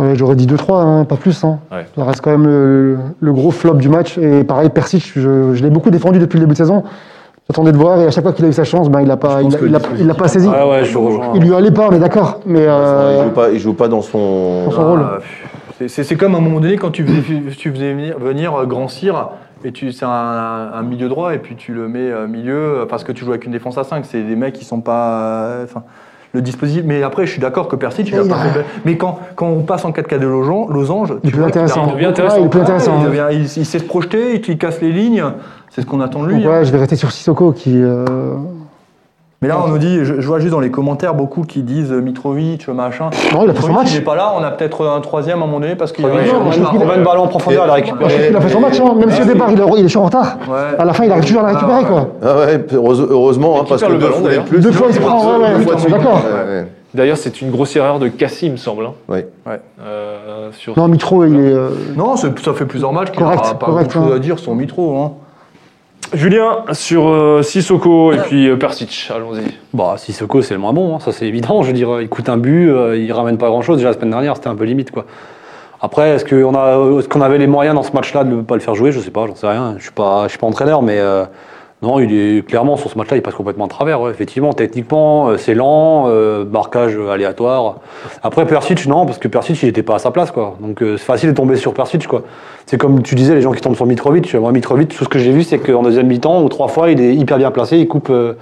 Ouais, J'aurais dit 2-3, hein, pas plus. Hein.
Ouais.
Ça reste quand même le, le gros flop du match. Et pareil, Persic, je, je l'ai beaucoup défendu depuis le début de saison. J'attendais de voir et à chaque fois qu'il a eu sa chance, ben, il l'a pas, il, a- il a- pas saisi.
Ouais, je rejoins.
Il lui allait pas, on est d'accord. Mais
Il
euh,
joue pas, il joue pas dans son.
Dans son rôle.
Ah, c'est- comme à un moment donné quand tu faisais, tu faisais venir, venir euh, Grand Cyr et tu c'est un, un milieu droit et puis tu le mets euh, milieu parce que tu joues avec une défense à 5. C'est des mecs qui sont pas. euh, le dispositif. Mais après, je suis d'accord que Persic, il a
Il
pas fait- Mais quand, quand on passe en 4K de losange,
il
tu
plus
vois
intéressant.
un-
Il devient intéressant.
Ouais, il plus
Ouais,
intéressant.
il,
hein.
devient- il- il sait se projeter, il casse les lignes. C'est ce qu'on attend de lui.
Donc,
hein.
ouais, je vais rester sur Sissoko qui. euh,
Mais là, on nous dit, je, je vois juste dans les commentaires beaucoup qui disent euh, Mitrovic, machin.
Non, il a fait son match.
il n'est pas là, on a peut-être un troisième à un moment donné parce qu'il
il
qu'il
a une ballon en profondeur, il a récupéré.
Moi, je trouve qu'il a fait son match, hein. même si au départ il, est- il est sur en retard.
Ouais.
À la fin, il arrive toujours à la récupérer. Quoi.
Ah ouais, heureuse- heureusement, hein, parce que deux
ballon,
plus.
Deux fois, il se prend, d'accord.
D'ailleurs, c'est une grosse erreur de Cassie, il me semble. hein.
Ouais.
Euh, sur...
Non, Mitro, il est. euh,
Non, ça fait plusieurs matchs qu'il n'a pas
correct,
chose
hein.
à dire sur Mitro. Hein.
Julien, sur euh, Sissoko et puis euh, Persic, allons-y.
Bah, Sissoko, c'est le moins bon, hein, ça c'est évident. Je veux dire, il coûte un but, euh, il ramène pas grand chose. Déjà la semaine dernière, c'était un peu limite, quoi. Après, est-ce qu'on a, est-ce qu'on avait les moyens dans ce match-là de ne pas le faire jouer? Je sais pas, j'en sais rien. Je suis pas, je suis pas entraîneur, mais euh, non, il est clairement sur ce match-là, il passe complètement à travers. Effectivement, techniquement, euh, c'est lent, euh, marquage aléatoire. Après, Persic, non, parce que Persic, il était pas à sa place, quoi. Donc euh, c'est facile de tomber sur Persic, quoi. C'est comme tu disais, les gens qui tombent sur Mitrovic. Moi, Mitrovic, tout ce que j'ai vu, c'est qu'en deuxième mi-temps, ou trois fois, il est hyper bien placé, il coupe, euh,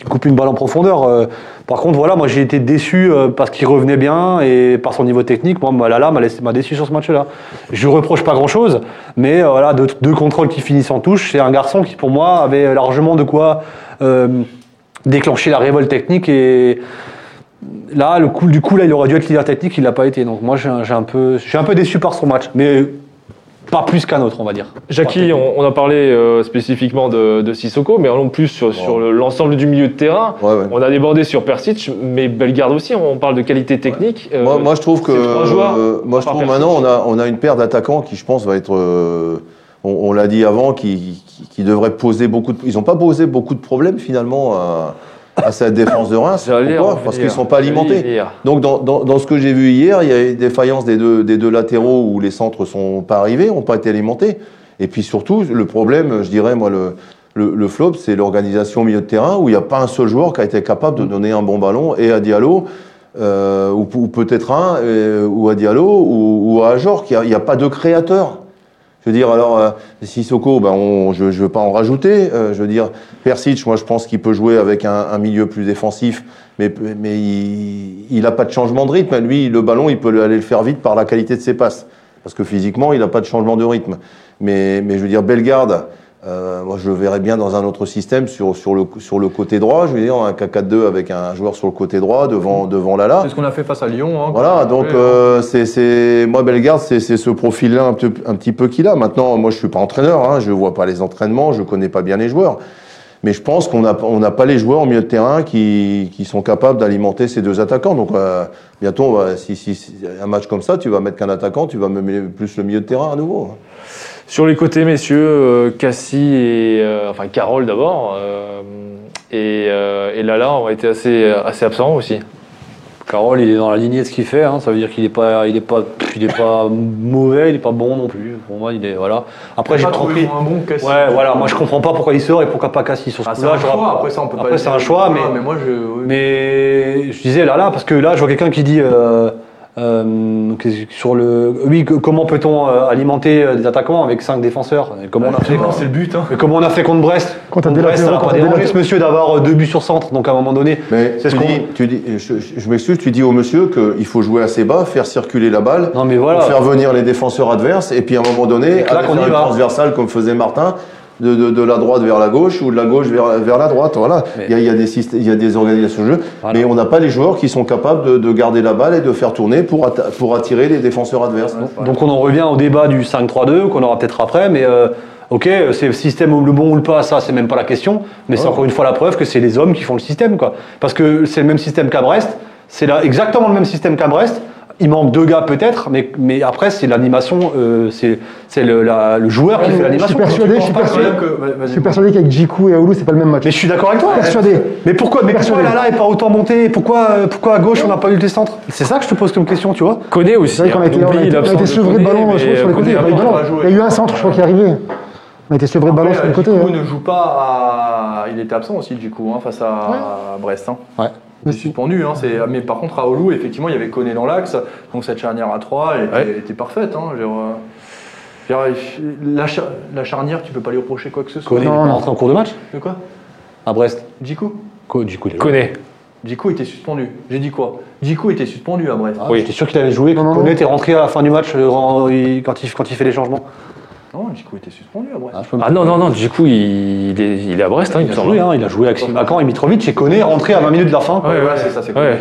il coupe une balle en profondeur. Par contre, voilà, moi j'ai été déçu euh, parce qu'il revenait bien et par son niveau technique. Moi, Malala m'a déçu sur ce match-là. Je lui reproche pas grand-chose, mais euh, voilà, deux, contrôles qui finissent en touche. C'est un garçon qui, pour moi, avait largement de quoi euh, déclencher la révolte technique et là, le coup, du coup, là, il aurait dû être leader technique, il l'a pas été. Donc moi, j'ai un, peu, déçu par son match, pas plus qu'un autre, on va dire.
Jackie, on, on a parlé euh, spécifiquement de, de Sissoko, mais allons plus sur, sur le- l'ensemble du milieu de terrain.
Ouais, ouais.
On a débordé sur Persic, mais Bellegarde aussi, on parle de qualité technique. Euh,
Moi, moi, je trouve que
joueurs,
euh, moi, je
par
trouve
Persic.
maintenant on a on a une paire d'attaquants qui, je pense, va être. on on l'a dit avant, qui, qui, qui devraient poser beaucoup de. Ils n'ont pas posé beaucoup de problèmes finalement à, à cette défense de Reims. Pourquoi Parce qu'ils sont pas alimentés. Donc dans, dans, dans ce que j'ai vu hier, il y a eu des faillances des deux, des deux latéraux où les centres sont pas arrivés, n'ont pas été alimentés. Et puis surtout, le problème, je dirais, moi, le, le, le flop, c'est l'organisation au milieu de terrain où il n'y a pas un seul joueur qui a été capable de donner un bon ballon et à Diallo, euh, ou, ou peut-être un, euh, ou à Diallo, ou, ou à Ajor, qu'il n'y a, il y a pas de créateur. Je veux dire, alors, euh, Sissoko, ben je ne veux pas en rajouter. Euh, je veux dire, Persic, moi, je pense qu'il peut jouer avec un, un milieu plus défensif, mais, mais il n'a pas de changement de rythme. Lui, le ballon, il peut aller le faire vite par la qualité de ses passes. Parce que physiquement, il n'a pas de changement de rythme. Mais, mais je veux dire, Bellegarde, euh, moi, je le verrais bien dans un autre système sur, sur, le, sur le côté droit. Je veux dire, un 4-4-2 avec un joueur sur le côté droit devant, devant Lala.
C'est ce qu'on a fait face à Lyon. hein,
Voilà, donc
hein.
euh, c'est, c'est, moi Bellegarde, c'est, c'est ce profil-là un, un petit peu qu'il a. Maintenant, moi je suis pas entraîneur, hein, je vois pas les entraînements, je connais pas bien les joueurs. Mais je pense qu'on n'a on n'a pas les joueurs au milieu de terrain qui, qui sont capables d'alimenter ces deux attaquants. Donc euh, bientôt, on va- si, si, si un match comme ça, tu vas mettre qu'un attaquant, tu vas mettre plus le milieu de terrain à nouveau.
Sur les côtés, messieurs, euh, Cassie et. euh, enfin, Carole d'abord. euh, et, euh, et Lala ont été assez, assez absents aussi.
Carole, il est dans la lignée de ce qu'il fait. hein. Ça veut dire qu'il n'est pas, il est pas, il est pas mauvais, il n'est pas bon non plus. Pour moi, il est voilà. Après, j'ai compris.
bon Cassie.
Ouais, voilà. Moi, je comprends pas pourquoi il sort et pourquoi pas Cassis sur ce
Ah,
coup-là.
après ça on peut pas
Après, c'est un choix, mais,
mais moi je. oui.
mais je disais là, là, parce que là, je vois quelqu'un qui dit euh, euh, sur le. Oui, que- comment peut-on euh, alimenter euh, des attaquants avec cinq défenseurs? Et Comment on a fait
c'est le but. Hein.
mais comment on a fait contre Brest?
Quand
Contre Brest, ça n'a pas dérangé ce monsieur d'avoir deux buts sur centre. Donc à un moment donné,
Mais
C'est
tu
ce qu'on-
tu dis, je, m'excuse, tu dis au monsieur qu'il faut jouer assez bas, faire circuler la balle,
non mais voilà.
faire venir les défenseurs adverses, et puis à un moment donné,
on
faire une transversale comme faisait Martin, de, de, de la droite vers la gauche ou de la gauche vers, vers la droite. Voilà. Il, y a, il y a des systè- il y a des organisations de jeu,
Voilà.
mais on n'a pas les joueurs qui sont capables de, de garder la balle et de faire tourner pour, atta- pour attirer les défenseurs adverses.
Donc on en revient au débat du 5-3-2 qu'on aura peut-être après, mais euh, ok, c'est le système ou le bon ou le pas, ça c'est même pas la question, mais c'est encore une fois la preuve que c'est les hommes qui font le système, quoi. Parce que c'est le même système qu'à Brest, c'est là exactement le même système qu'à Brest, il manque deux gars peut-être, mais, mais après c'est l'animation, euh, c'est c'est le, la- le joueur qui fait
mais je suis
l'animation.
persuadé, je suis persuadé,
que- vas-
je
vas-y.
suis persuadé qu'avec Jiku et Aoulou, c'est pas le même match.
Mais je suis d'accord avec toi.
Persuadé.
Mais pourquoi, mais pourquoi là est pas autant monté? Pourquoi, euh, pourquoi à gauche on n'a pas eu des centres C'est ça que je te pose comme question, tu vois.
Koné aussi.
C'est vrai qu'on a été, on a
oublie
été, on a
l'absence
été
de
sevré de ballon
mais
je trouve, sur les
Koné
côtés. Il y a eu un centre, je crois, qui est arrivé. On a été sevré de ballon sur les côtés.
Djikou
hein.
ne joue pas à. Il était absent aussi, Djikou, hein, face à Brest. hein.
Ouais.
Il est suspendu, hein, c'est- mais par contre à Oulu, effectivement, il y avait Koné dans l'axe, donc cette charnière à 3, elle, était-
Ouais.
elle était parfaite. hein, la, char- la charnière, tu peux pas lui reprocher quoi que ce soit.
Koné, il est
Non,
pas
non.
rentré en cours de match
De quoi?
À Brest.
Djikou
Ko- Du coup, il est
Koné.
Djikou était suspendu. J'ai dit quoi? Djikou était suspendu à Brest.
Ah,
Oui.
J'étais sûr qu'il allait jouer. Koné était rentré à la fin du match euh, il- quand, il, quand il fait les changements.
Non, Djikou était suspendu à Brest.
Ah, je peux me-
Ah non, non, non, du coup, il, il est, il est à Brest, hein, il
Il
me
a
semble.
joué, hein, il a joué avec Simakan et Mitrovic et Koné est rentré à 20 minutes de la fin.
Ouais, ouais, c'est ça, c'est
Ouais.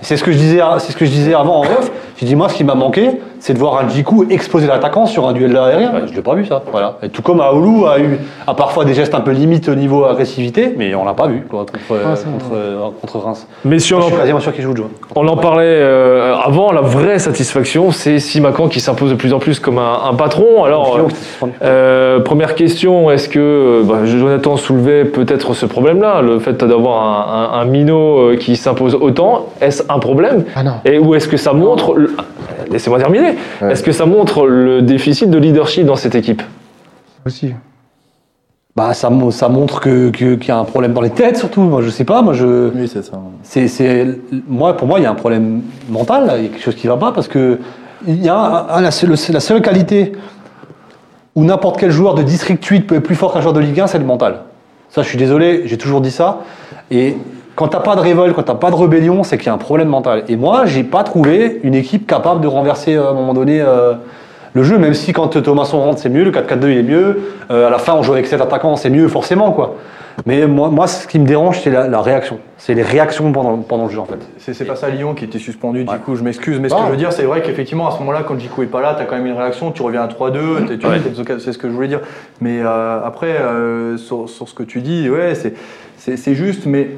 C'est ce que je disais, c'est ce que je disais avant en off. J'ai dit moi, ce qui m'a manqué, c'est de voir un Djikou exploser l'attaquant sur un duel aérien. Je l'ai pas vu ça. Voilà. Et tout comme Aoulou a eu, a parfois des gestes un peu limites au niveau agressivité, mais on l'a pas vu quoi, contre, euh, contre, euh, contre Reims.
Messieurs,
Moi,
on
je
en,
suis quasiment sûr qu'il joue de
on en parlait euh, avant, la vraie satisfaction, c'est Simakan qui s'impose de plus en plus comme un, un patron. Alors, euh. Euh, première question, est-ce que euh, bah, Jonathan soulevait peut-être ce problème-là, le fait d'avoir un, un- un minot euh, qui s'impose autant, est-ce un problème?
Ah non.
Et où est-ce que ça montre, le- laissez-moi terminer,
Ouais.
est-ce que ça montre le déficit de leadership dans cette équipe
Aussi.
Bah, ça, mo- ça montre que- que- qu'il y a un problème dans les têtes surtout. Moi je sais pas, moi je.
Oui, c'est ça.
C'est, c'est- moi, pour moi, il y a un problème mental, il y a quelque chose qui ne va pas, parce que il y a un- un- la, seule, la seule qualité où n'importe quel joueur de District 8 peut être plus fort qu'un joueur de Ligue 1, c'est le mental. Ça, je suis désolé, j'ai toujours dit ça. Et quand t'as pas de révolte, quand t'as pas de rébellion, c'est qu'il y a un problème mental. Et moi, j'ai pas trouvé une équipe capable de renverser euh, à un moment donné euh, le jeu, même si quand Thomasson rentre, c'est mieux, le 4-4-2 il est mieux. Euh, à la fin, on joue avec 7 attaquants, c'est mieux forcément, quoi. Mais moi, moi, ce qui me dérange, c'est la, la réaction. C'est les réactions pendant, pendant le jeu, en fait.
C'est c'est pas ça Lyon qui était suspendu, du
Ouais.
coup je m'excuse, mais ce
Ah.
que je veux dire c'est vrai qu'effectivement à ce moment-là quand Djikou est pas là, t'as quand même une réaction, tu reviens à 3-2, t'es- tu
Ouais.
t'es des occasions- c'est ce que je voulais dire. Mais euh, après euh, sur, sur ce que tu dis, ouais c'est- c'est c'est juste, mais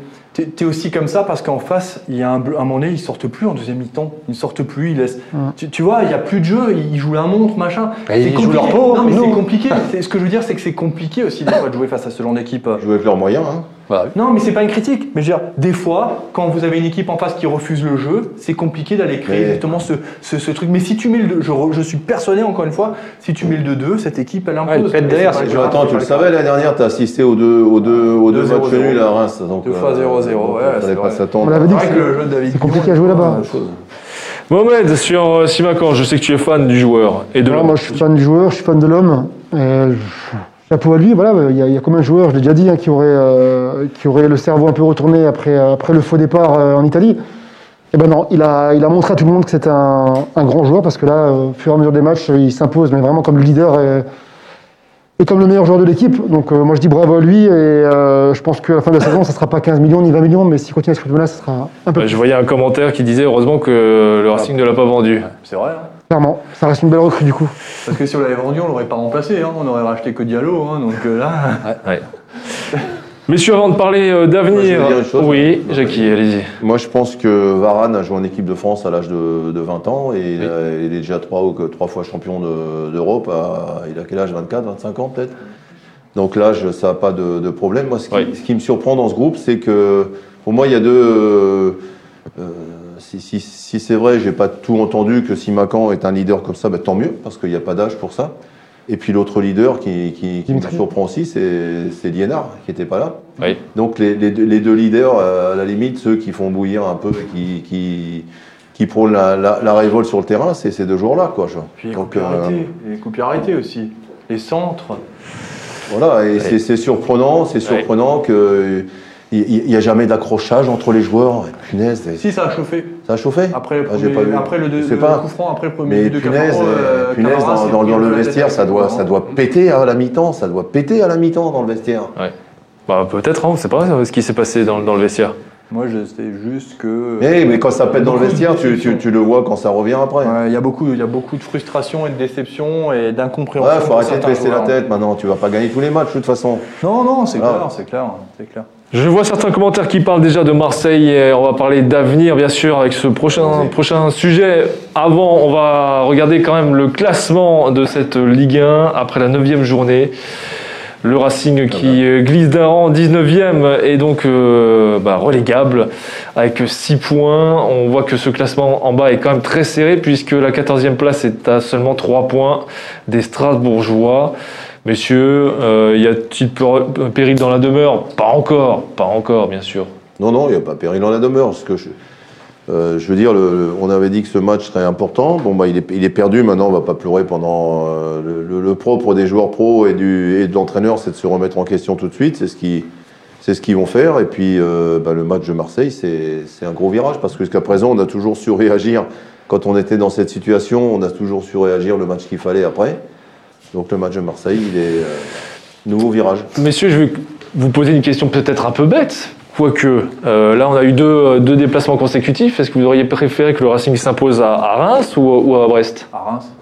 t'es es aussi comme ça parce qu'en face, il y a un, bleu- un moment donné, ils sortent plus en deuxième mi-temps, ils sortent plus, ils laissent. Tu, tu vois, il y a plus de jeu, ils jouent la montre, machin.
Bah, ils
C'est
jouent leur peau,
Non mais c'est compliqué. Ce que je veux dire c'est que c'est compliqué aussi des fois de jouer face à ce genre d'équipe.
Jouer avec leurs moyens. Hein.
Voilà.
Non, mais c'est pas une critique. Mais je veux dire, des fois, quand vous avez une équipe en face qui refuse le jeu, c'est compliqué d'aller créer
Mais-
justement ce, ce, ce truc. Mais si tu mets le 2, je, je suis persuadé encore une fois, si tu mets le 2-2, cette équipe elle impose.
Ouais, derrière,
Jonathan, tu le savais l'année dernière, tu as assisté aux deux, aux deux, aux deux
2-0,
matchs nuls à Reims. Donc,
Deux fois 0-0, ouais,
fallait
c'est
pas
vrai.
s'attendre.
On l'avait dit
C'est
que
vrai que le jeu de David
c'est compliqué à jouer là-bas.
la.
Mohamed, sur euh, Simakan, je sais que tu es fan du joueur et de l'homme.
moi, je suis fan du joueur, je suis fan de l'homme. Et je- Chapeau à lui, voilà, il y, a- il y a combien de joueurs, je l'ai déjà dit, hein, qui, auraient, euh, qui auraient le cerveau un peu retourné après, après le faux départ euh, en Italie. Et ben non, il a, il a montré à tout le monde que c'était un, un grand joueur parce que là, euh, au fur et à mesure des matchs, il s'impose, mais vraiment comme le leader et, et comme le meilleur joueur de l'équipe. Donc euh, moi je dis bravo à lui et euh, je pense qu'à la fin de la saison, ça ne sera pas 15 millions ni 20 millions, mais s'il continue à ce rythme-là, ça sera un peu
Ouais,
plus.
Je voyais un commentaire qui disait heureusement que le Racing ne l'a pas vendu.
C'est vrai. hein.
Clairement, ça reste une belle recrue du coup.
Parce que si on l'avait vendu, on l'aurait pas remplacé. hein. On aurait racheté que Diallo. hein. Donc euh, là.
Ouais. Messieurs, avant de parler euh, d'avenir,
veux dire une chose.
oui, Jackie, allez-y.
Moi, je pense que Varane a joué en équipe de France à l'âge de, de 20 ans et euh, il est déjà trois, ou que trois fois champion de- d'Europe. il a quel âge? 24, 25 ans peut-être? Donc l'âge, ça n'a pas de, de problème. Moi, ce qui,
Oui.
ce qui me surprend dans ce groupe, c'est que pour moi, il y a deux. euh, euh, si si- si c'est vrai, j'ai pas tout entendu que si Macan est un leader comme ça, ben, tant mieux, parce qu'il n'y a pas d'âge pour ça. Et puis l'autre leader qui, qui, qui me surprend aussi, c'est c'est Liénard, qui n'était pas là.
Oui.
Donc les, les deux, les deux leaders, euh, à la limite, ceux qui font bouillir un peu, qui, qui, qui prônent la, la, la révolte sur le terrain, c'est ces deux joueurs-là. Quoi, je-
Puis les
Donc,
coups
euh,
arrêtés. Les coups arrêtés aussi. Les centres.
voilà, et c'est- c'est surprenant, c'est surprenant que il n'y a jamais d'accrochage entre les joueurs. Punaise,
Si ça a chauffé.
Ça a chauffé
Après le,
Ah,
premier-
pas vu.
après le, deux-
Je sais
le
pas.
coup franc, après le premier
Mais
but de
punaise,
Cafaro, euh,
punaise
Camara
dans, le vestiaire, ça doit, ça doit péter à la mi-temps, ça doit péter à la mi-temps dans le vestiaire.
Bah, peut-être, hein, on sait pas ce qui s'est passé dans, dans le vestiaire.
Moi, je sais juste que.
Mais, mais quand ça pète dans le vestiaire, tu, tu, tu le vois quand ça revient après.
Ouais, Il y, a beaucoup- il y a beaucoup de frustration et de déception et d'incompréhension.
Ouais, faut arrêter de baisser la tête maintenant. Tu vas pas gagner tous les matchs de toute façon.
Non, non, c'est
Ah.
clair, c'est clair, c'est clair.
Je vois certains commentaires qui parlent déjà de Marseille et on va parler d'avenir bien sûr avec ce prochain, prochain sujet. Avant, on va regarder quand même le classement de cette Ligue 1 après la 9 journée. Le Racing qui euh, glisse d'un rang 19e et donc euh, bah, relégable avec 6 points. On voit que ce classement en bas est quand même très serré puisque la 14e place est à seulement 3 points des Strasbourgeois. Messieurs, euh, y a-t-il péril dans la demeure? Pas encore, pas encore, bien sûr.
Non, non, il n'y a pas péril dans la demeure. Parce que je, euh, veux dire, on avait dit que ce match serait important. Bon, bah, il, est, perdu. Maintenant, on va pas pleurer pendant. euh, le, propre des joueurs pros et, de l'entraîneur, c'est de se remettre en question tout de suite. C'est ce qui. C'est ce qu'ils vont faire. Et puis, bah, le match de Marseille, c'est c'est un gros virage parce que jusqu'à présent, on a toujours su réagir. Quand on était dans cette situation, on a toujours su réagir le match qu'il fallait après. Donc, le match de Marseille, il est euh, nouveau virage.
Messieurs, je vais vous poser une question peut-être un peu bête. Quoique, euh, là, on a eu deux, deux déplacements consécutifs. Est-ce que vous auriez préféré que le Racing s'impose à, à Reims ou, ou à Brest?
À Reims.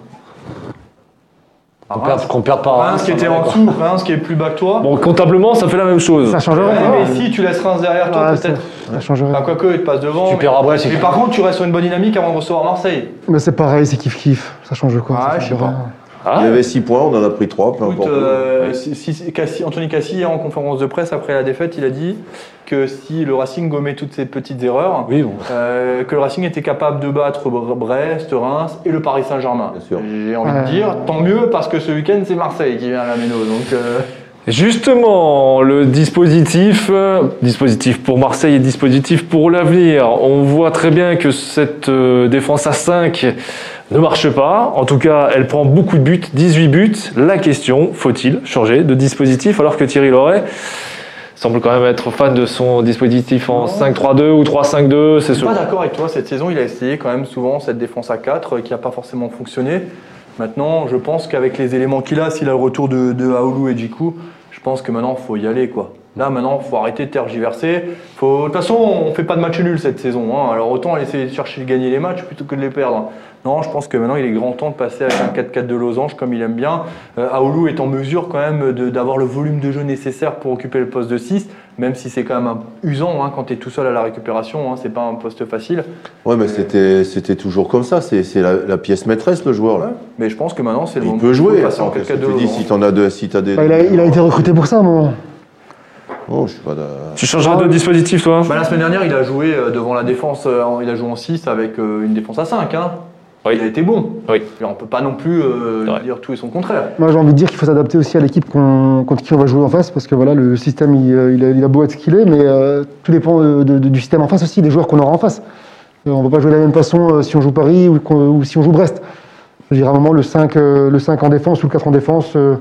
À
Qu'on
Reims.
perde, qu'on perde pas.
Reims qui était en dessous, Reims qui est plus bas que toi.
Bon, comptablement, ça fait la même chose.
Ça
Ouais,
changerait
mais si tu laisses Reims derrière toi,
Ouais, ça,
peut-être.
ça changerait.
Enfin, quoique, il te passe devant.
Tu
mais-
perds à Brest, c'est
Mais par contre, tu restes sur une bonne dynamique avant de recevoir Marseille.
Mais c'est pareil, c'est kiff-kiff. Ça change quoi
Ah,
ça
je sais
change
pas.
Ah,
Il y avait 6 points, on en a pris 3, peu
Écoute,
importe.
euh, si- si- Cassi- Anthony Cassi, en conférence de presse après la défaite, il a dit que si le Racing gommait toutes ces petites erreurs,
Oui, bon.
euh, que le Racing était capable de battre Bre- Brest, Reims et le Paris Saint-Germain.
Bien sûr.
J'ai envie de dire, tant mieux, parce que ce week-end, c'est Marseille qui vient à la Méno. Donc, euh,
Justement, le dispositif, dispositif pour Marseille et dispositif pour l'avenir. On voit très bien que cette défense à 5 ne marche pas. En tout cas, elle prend beaucoup de buts, 18 buts. La question, faut-il changer de dispositif alors que Thierry Loret semble quand même être fan de son dispositif en
Non.
5-3-2 ou 3-5-2 C'est
Je suis pas d'accord avec toi. Cette saison, il a essayé quand même souvent cette défense à 4 euh, qui n'a pas forcément fonctionné. Maintenant, je pense qu'avec les éléments qu'il a, s'il a le retour de, de Aoulou et Djikou, je pense que maintenant, il faut y aller. quoi. Là, maintenant, il faut arrêter de tergiverser. Faut... De toute façon, on fait pas de match nul cette saison. hein. Alors autant essayer de chercher de gagner les matchs plutôt que de les perdre. Non, je pense que maintenant, il est grand temps de passer avec un 4-4 de losange comme il aime bien. Euh, Aoulou est en mesure quand même de- d'avoir le volume de jeu nécessaire pour occuper le poste de 6, même si c'est quand même un usant hein, quand tu es tout seul à la récupération. Hein, c'est pas un poste facile.
Ouais, mais c'était, c'était toujours comme ça. C'est, c'est la, la pièce maîtresse, le joueur. Là.
Mais je pense que maintenant, c'est le
Il
moment
peut
de
jouer.
passer en
Attends,
4-4
qu'est-ce que
de
tu dis si t'en as deux, si des.
Bah, il, a, il a été recruté pour ça, moi.
Oh, je suis pas d'accord.
Tu changeras de dispositif, toi?
Bah, la semaine dernière, il a joué euh, devant la défense, euh, il a joué en 6 avec euh, une défense à 5. Hein.
Oui.
Il a été bon.
Oui.
On peut pas non plus euh, dire tout et son contraire.
Moi, j'ai envie de dire qu'il faut s'adapter aussi à l'équipe qu'on- contre qui on va jouer en face, parce que voilà, le système, il, il a, il a beau être ce qu'il est, mais euh, tout dépend de- de- de- du système en face aussi, des joueurs qu'on aura en face. Euh, on ne va pas jouer de la même façon euh, si on joue Paris ou, si on joue Brest. Je veux dire, à un moment, le 5, euh, le 5 en défense ou le 4 en défense, euh,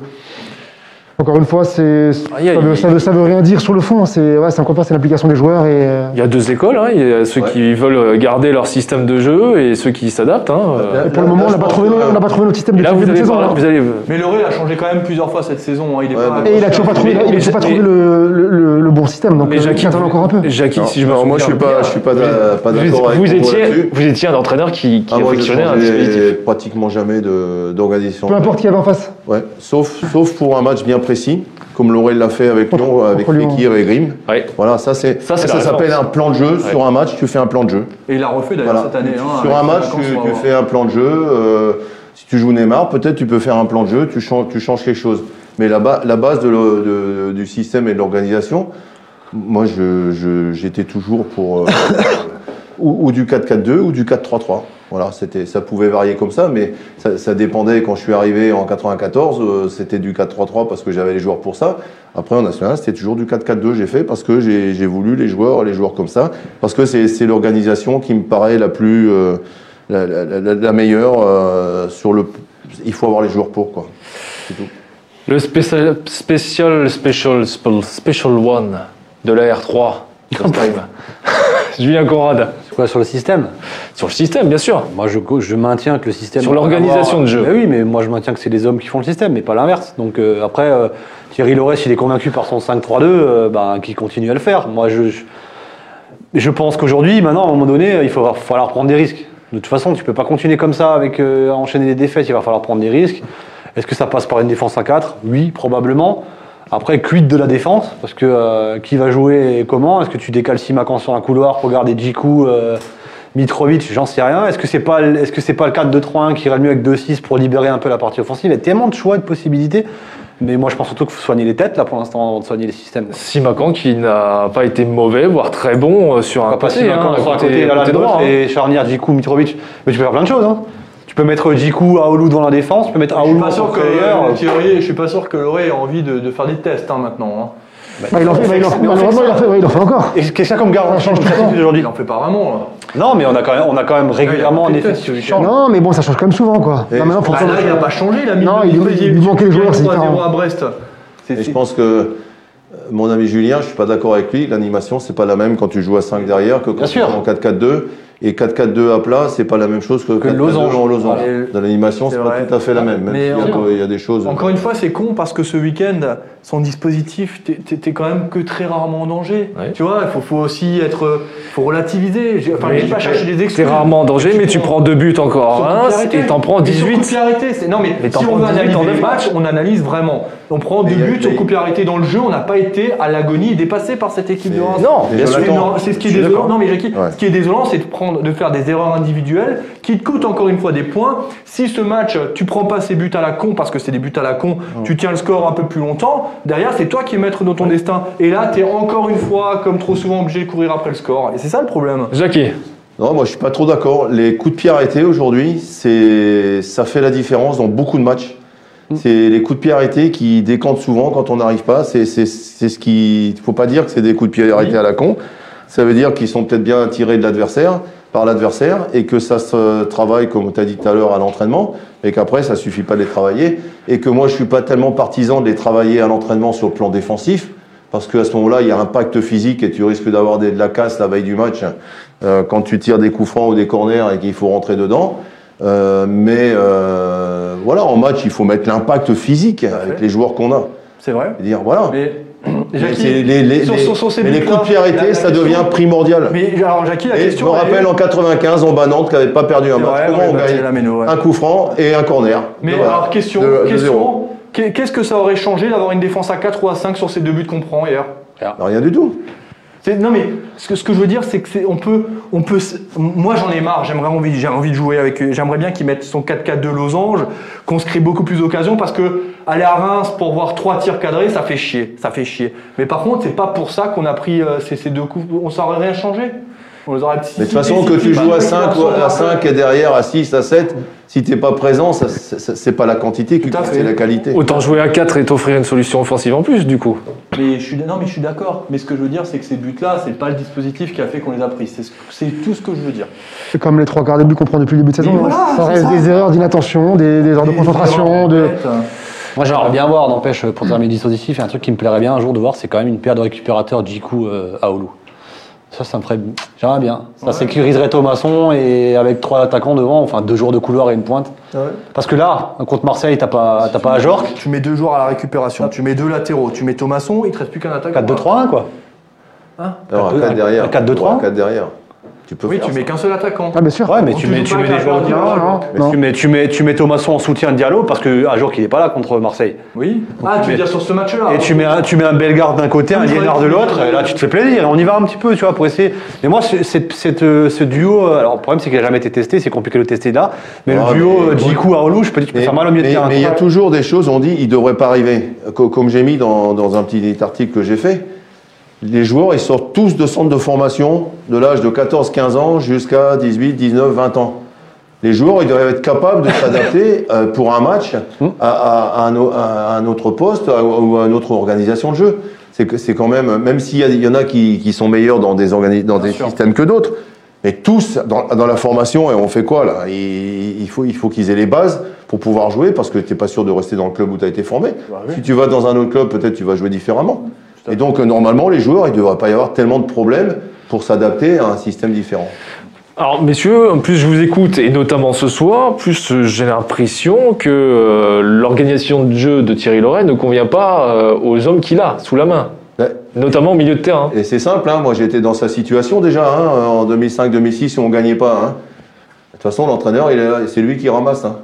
encore une fois, c'est, ça veut, ça veut- ça veut rien dire sur le fond. C'est, ouais, c'est encore une fois, c'est l'implication des joueurs. Et, euh,
Il y a deux écoles, hein. il y a ceux
Ouais.
qui veulent garder leur système de jeu et ceux qui s'adaptent. hein. Euh,
pour le moment, on n'a pas, trouvé no- on n'a pas trouvé notre système de
là, vous
de saison. hein.
vous allez
Mais Loré a changé quand même plusieurs fois cette saison. hein. Il est
Ouais,
pas-
Et il a toujours pas trouvé, il a
Mais-
toujours pas
mais-
trouvé le, le- le- le bon système. Donc,
Mais
euh,
Jackie,
attend encore un peu.
Jackie, si je me
moi, je suis pas, je suis pas, d'accord avec
vous
vous
étiez, vous étiez un entraîneur qui, qui
Ah,
affectionnait un
changeais
dispositif.
pratiquement jamais de, d'organisation.
Peu importe qui avait en face.
Ouais, sauf, sauf pour un match bien précis, comme Laurel l'a fait avec Lyon, avec. Fekir et Grimm.
Ouais.
Voilà, ça c'est
Ça, la
s'appelle un plan de jeu. Sur un match, tu fais un plan de jeu.
Et il a refait d'ailleurs
Voilà.
cette année. hein,
Sur un match, tu, fais un plan de jeu. euh, si tu joues Neymar, peut-être tu peux faire un plan de jeu, tu changes, tu changes quelque chose. Mais la, ba- la base de le- de- du système et de l'organisation, moi je- je- j'étais toujours pour euh, ou, ou du 4-4-2 ou du 4-3-3. Voilà, c'était, ça pouvait varier comme ça, mais ça, ça dépendait. Quand je suis arrivé en 94, euh, c'était du 4-3-3 parce que j'avais les joueurs pour ça. Après en national, c'était toujours du 4-4-2. J'ai fait parce que j'ai, voulu les joueurs, les joueurs comme ça, parce que c'est, l'organisation qui me paraît la plus euh, la, la- la- la meilleure euh, sur le. Il faut avoir les joueurs pour quoi. C'est tout.
Le spécial, spécial, special, spell- special one de la R3. Julien Conrad.
C'est quoi sur le système
Sur le système, bien sûr.
Moi, je, je maintiens que le système.
Sur l'organisation de jeu.
Oui, mais moi, je maintiens que c'est les hommes qui font le système, mais pas l'inverse. Donc euh, après, euh, Thierry Loret, s'il est convaincu par son 5-3-2, euh, bah, qu'il continue à le faire. Moi, je, je- pense qu'aujourd'hui, maintenant, à un moment donné, il va falloir prendre des risques. De toute façon, tu peux pas continuer comme ça avec euh, à enchaîner les défaites. Il va falloir prendre des risques. Est-ce que ça passe par une défense à 4 Oui, probablement. Après, quid de la défense? Parce que euh, qui va jouer et comment? Est-ce que tu décales Simakan sur un couloir pour garder Djikou, euh, Mitrovic? J'en sais rien. Est-ce que c'est pas est-ce que c'est pas le 4-2-3-1 qui irait le mieux avec 2-6 pour libérer un peu la partie offensive? Il y a tellement de choix et de possibilités. Mais moi, je pense surtout qu'il faut soigner les têtes là pour l'instant avant de soigner les systèmes.
Simakan qui n'a pas été mauvais, voire très bon euh, sur un
Pas
côté,
Simakan,
hein,
sur un
côté-
côté,
droit, hein.
et charnière Djikou, Mitrovic. Mais tu peux faire plein de choses. Hein. Tu peux mettre Djikou, Aoulou devant la défense. Tu peux mettre
Je suis
Aoulou
pas
en
sûr que Thierry, je suis pas sûr que Loré ait envie de, de faire des tests hein, maintenant. hein.
Bah, il en fait, bah, il en fait- malheureusement, il en fait, ouais, il en fait encore.
Et qu'est-ce ça comme garantie
change tout le temps.
aujourd'hui
Il en fait pas vraiment. Là.
Non, mais on a quand même, on a quand même régulièrement un
a
effet qui change.
Non, mais bon, ça change quand même souvent, quoi. Maintenant,
Bah, là, il n'a pas changé. Il a mis
Non, il-
faisait-
il lui manquait les joueurs, c'est
3-0
différent.
à Brest. C'est-
Et
c'est-
je pense que euh, mon ami Julien, je suis pas d'accord avec lui. L'animation, c'est pas la même quand tu joues à 5 derrière que quand
Bien
tu
sûr.
joues en 4-4-2. Et 4-4-2 à plat, c'est pas la même chose que,
Que
4-4-2
losange.
en losange.
Voilà.
Dans l'animation,
C'est
c'est pas
vrai.
tout à fait la même.
Mais
il y a des choses.
Encore une fois, c'est con parce que ce week-end, son dispositif, t'es- t'es t'es quand même que très rarement en danger.
Ouais.
Tu vois, il faut, faut aussi être, faut relativiser. Enfin, je vais pas chercher des excuses.
rarement en danger, mais tu prends deux buts encore
arrêté.
et t'en prends
Mais sur coup de
18.
pied arrêté, c'est- Non, mais,
Mais
si on veut
18
analyser
neuf
matchs, on analyse vraiment. On prend deux buts sur
mais-
coup de pied arrêté dans le jeu, on n'a pas été à l'agonie dépassé par cette équipe de
Mais-
Reims.
Non.
C'est ce qui est désolant. Non, mais Jackie, ce qui est désolant, c'est de prendre, de faire des erreurs individuelles qui te coûtent encore une fois des points. Si ce match, tu prends pas ces buts à la con parce que c'est des buts à la con, tu tiens le score un peu plus longtemps. Derrière, c'est toi qui es maître de ton destin. Et là, tu es encore une fois, comme trop souvent, obligé de courir après le score. Et c'est ça le problème.
Jackie,
Non, moi je suis pas trop d'accord. Les coups de pied arrêtés aujourd'hui, c'est ça fait la différence dans beaucoup de matchs. C'est les coups de pied arrêtés qui décantent souvent quand on n'arrive pas. C'est c'est- c'est ce qui. faut pas dire que c'est des coups de pied arrêtés à la con. Ça veut dire qu'ils sont peut-être bien tirés de l'adversaire, par l'adversaire, et que ça se travaille, comme tu as dit tout à l'heure, à l'entraînement, et qu'après ça suffit pas de les travailler. Et que moi je suis pas tellement partisan de les travailler à l'entraînement sur le plan défensif. Parce qu'à ce moment-là, il y a un pacte physique et tu risques d'avoir de la casse la veille du match euh, quand tu tires des coups francs ou des corners et qu'il faut rentrer dedans. Euh, mais euh, voilà, en match, il faut mettre l'impact physique avec les joueurs qu'on a.
C'est vrai.
Et dire voilà.
Mais
Mais
Jackie,
les, les-
sur-
les-
sur- sur ces
mais les
buts-là,
coups de pied arrêtés,
la-
ça
question-
devient primordial.
Mais alors, Jackie, la
Et je me
est-
rappelle en 95, en Banante, qui n'avait pas perdu un match. Comment on
bah,
gagne
ouais.
Un coup franc et un corner.
Mais alors, question,
De-
question qu'est-ce que ça aurait changé d'avoir une défense à 4 ou à 5 sur ces deux buts qu'on prend hier?
Rien du tout.
Non mais ce que, ce que je veux dire c'est que c'est on peut on peut moi j'en ai marre j'aimerais envie j'ai envie de jouer avec j'aimerais bien qu'ils mettent son 4-4 de losange qu'on se crée beaucoup plus d'occasions parce que aller à Reims pour voir trois tirs cadrés ça fait chier ça fait chier. Mais par contre c'est pas pour ça qu'on a pris euh, ces, ces deux coups on ça aurait rien changé on les aurait
Mais de toute façon, que tu joues à 5, ou à 5 et derrière à 6, à 7, si tu n'es pas présent, c'est pas la quantité qui compte, c'est la qualité.
autant jouer à 4 et t'offrir une solution offensive en plus, du coup.
mais je suis non mais je suis d'accord mais ce que je veux dire c'est que ces buts là c'est pas le dispositif qui a fait qu'on les a pris c'est ce- c'est tout ce que je veux dire
C'est comme les trois quarts des buts qu'on prend depuis le début de saison. Hein.
voilà,
ça reste
ça.
des erreurs d'inattention, des, des erreurs de concentration. De...
Moi, j'aimerais bien voir, n'empêche, pour terminer le dispositif, il y a un truc qui me plairait bien un jour de voir, c'est quand même une paire de récupérateurs Jiku euh, à Oulu. Ça, ça me ferait. J'aimerais bien. Ça sécuriserait Thomasson et avec trois attaquants devant, enfin deux joueurs de couloir et une pointe. Parce que là, contre Marseille, t'as pas, t'as pas Ajorc.
tu mets deux joueurs à la récupération tu mets deux latéraux tu mets Thomasson il te reste plus qu'un attaquant
4-2-3-1, quoi.
Alors,
un-
à 4 derrière.
un 4-2-3.
Ouais, à 4 derrière. Tu peux
oui
faire
tu
ça.
mets qu'un seul attaquant
Ah, bien sûr.
Ouais, mais
Donc,
tu
tu
mets, tu mets des joueurs
gardien,
Non, non,
Mais
non.
tu mets, tu mets, tu mets Thomasson en soutien de Diallo parce que Ajorc, il est pas là contre Marseille.
Oui. Ah, tu veux dire sur ce match-là
Et tu mets un, tu mets un Bellegarde d'un côté, un Liénard de l'autre, et là tu te fais plaisir, on y va un petit peu, tu vois, pour essayer. Mais moi, ce, cette- cette, euh, ce duo, euh, alors le problème c'est qu'il n'a jamais été testé, c'est compliqué de le tester là, mais
Ah,
le duo euh, Djikou Arlou, je peux dire, tu peux faire mal au milieu de terrain.
mais il y a toujours des choses, on dit, il ne devrait pas arriver. Co- Comme j'ai mis dans un petit article que j'ai fait, les joueurs, ils sortent tous de centres de formation de l'âge de 14-15 ans jusqu'à 18, 19, 20 ans. Les joueurs, ils doivent être capables de s'adapter euh, pour un match
Hmm.
à, à- à un, au- à un autre poste ou à une autre organisation de jeu. C'est quand même, même s'il y, en a qui, qui sont meilleurs dans des, organi- dans des systèmes que d'autres, mais tous dans, dans la formation, et on fait quoi là? Il, il faut, il faut qu'ils aient les bases pour pouvoir jouer parce que tu n'es pas sûr de rester dans le club où tu as été formé. Si tu vas dans un autre club, peut-être tu vas jouer différemment. Et donc, normalement, les joueurs, il ne devrait pas y avoir tellement de problèmes pour s'adapter à un système différent.
Alors, messieurs, plus je vous écoute, et notamment ce soir, plus euh, j'ai l'impression que euh, l'organisation de jeu de Thierry Loret ne convient pas euh, aux hommes qu'il a sous la main.
Ouais.
notamment au milieu de terrain.
Et c'est simple, hein, moi j'étais dans sa situation déjà, hein, en 2005-2006, si on gagnait pas. hein. De toute façon, l'entraîneur, c'est lui qui ramasse, hein,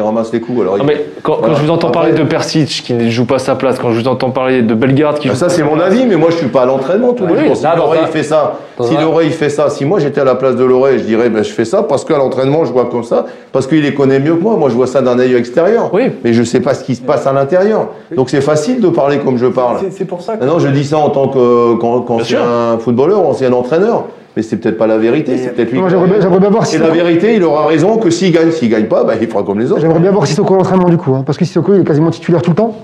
qui ramasse les coups. Alors,
Non,
il-
mais quand, je vous entends parler
Après-
de Persic qui ne joue pas sa place, quand je vous entends parler de Bellegarde qui
Ah,
joue
ça c'est mon
place,
avis, mais moi je suis pas à l'entraînement tous les
Oui,
jours. Si Loré fait ça, si Loré il fait ça, si moi j'étais à la place de Loré, je dirais ben, je fais ça parce qu'à l'entraînement je vois comme ça, parce qu'il les connaît mieux que moi. Moi je vois ça d'un œil extérieur,
Oui.
mais je sais pas ce qui se passe à l'intérieur. Donc c'est facile de parler comme je parle.
C'est- pour ça que.
Non, je dis ça en tant qu'ancien footballeur, ancien entraîneur, mais c'est peut-être pas la vérité, c'est peut-être lui.
J'aimerais bien- j'aimerais bien voir
Et la vérité, il aura raison que s'il gagne, s'il gagne pas, ben, il fera comme les autres.
J'aimerais bien voir Sissoko à l'entraînement du coup, hein, parce que Sissoko il est quasiment titulaire tout le temps.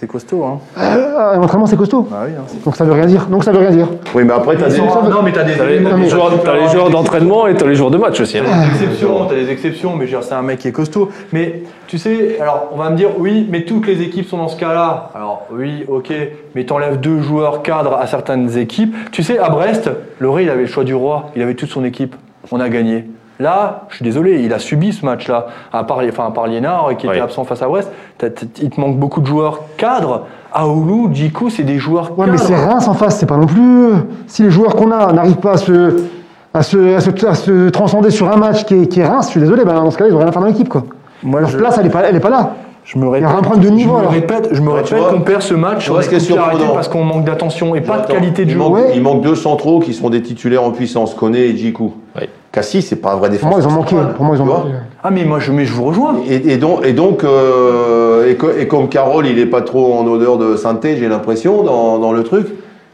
C'est costaud, hein.
Euh, l'entraînement c'est costaud.
Ah oui, hein,
Donc ça veut rien dire. Donc ça veut rien dire.
Oui, mais après, t'as des.
Non, mais t'as des
les, les joueurs, t'as les joueurs d'entraînement et t'as les joueurs de match aussi. hein.
T'as des exceptions, t'as des exceptions, mais je veux dire, c'est un mec qui est costaud. Mais tu sais, alors on va me dire, oui, mais toutes les équipes sont dans ce cas-là. Alors oui, ok, mais t'enlèves deux joueurs cadres à certaines équipes. Tu sais, à Brest, Loré, il avait le choix du roi, il avait toute son équipe. On a gagné. Là, je suis désolé, il a subi ce match-là. À part, enfin, à part Liénard, qui était
Oui.
absent face à Brest, il te manque beaucoup de joueurs cadres. Aoulou, Djikou, c'est des joueurs
Ouais,
cadres.
mais c'est Reims en face, c'est pas non plus. Si les joueurs qu'on a n'arrivent pas à se, à, se, à, se, à se transcender sur un match qui est, qui est Reims, je suis désolé, ben, dans ce cas-là, ils ont rien à faire dans l'équipe. Quoi.
Moi,
Leur
je-
place, elle est pas, elle est pas là.
Je me
Il y
répète,
a un problème de niveau.
je me répète, je me
Ouais,
répète qu'on perd ce match parce qu'on manque d'attention et pas de qualité de
il
jeu.
manque,
Ouais.
il manque deux centraux qui sont des titulaires en puissance, Koné et Djikou. Cassis, c'est pas un vrai
Pour
défenseur.
moi, ils ont manqué.
central,
Pour moi, ils ont manqué.
Ah mais moi je, mais je vous rejoins.
Et, et donc, et, donc euh, et comme Carole, il est pas trop en odeur de sainteté, j'ai l'impression, dans, dans le truc.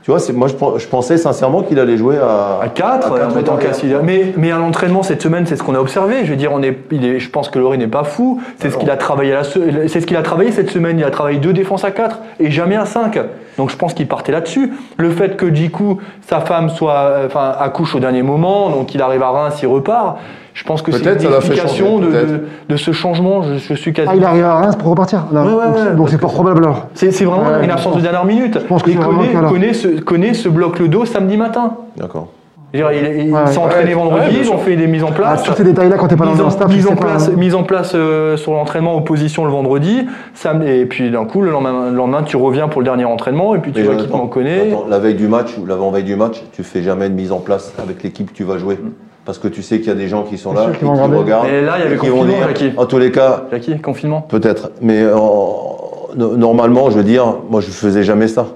Tu vois, moi, je, pen- je pensais sincèrement qu'il allait jouer à,
À 4,
à quatre
en mettant. Cassis. Mais, mais à l'entraînement cette semaine, c'est ce qu'on a observé. Je veux dire, on est, il est, je pense que Loré n'est pas fou. C'est ce qu'il a travaillé c'est ce qu'il a travaillé cette semaine. Il a travaillé deux défenses à 4 et jamais à 5. Donc je pense qu'il partait là-dessus. Le fait que Djikou, sa femme, soit, euh, enfin, accouche au dernier moment, donc il arrive à Reims, il repart. Je pense que c'est
Peut-être
une
ça l'a fait
explication
changer,
de, de, de ce changement. Je, je suis quasi.
Ah, il arrive à Reims pour repartir. Là.
Ouais, ouais,
donc
ouais,
donc c'est pas probable alors.
C'est vraiment
Ouais,
une
je
absence
pense-
de dernière minute.
pense que
Et connaît, se bloque le dos samedi matin.
D'accord.
Je il,
Ouais,
s'est
ouais.
entraîné
Ouais,
vendredi, ils ont fait des mises en
Ah,
place.
tous ces détails-là, quand t'es pas
mise
dans
en,
le staff, tu
mise en place, mise en place euh, sur l'entraînement opposition le vendredi, samedi, et puis d'un coup le lendemain, le lendemain, tu reviens pour le dernier entraînement et puis tu
Mais
vois qui t'en connaît.
La veille du match ou l'avant-veille du match, tu fais jamais de mise en place avec l'équipe que tu vas jouer. Parce que tu sais qu'il y a des gens qui sont là,
sûr
qui, qui
regarder.
regardent.
Mais là, il y avait
et
confinement,
dire,
Jackie.
En tous les cas,
Jackie, confinement.
peut-être. Mais en- no- normalement, je veux dire, moi, je faisais jamais ça.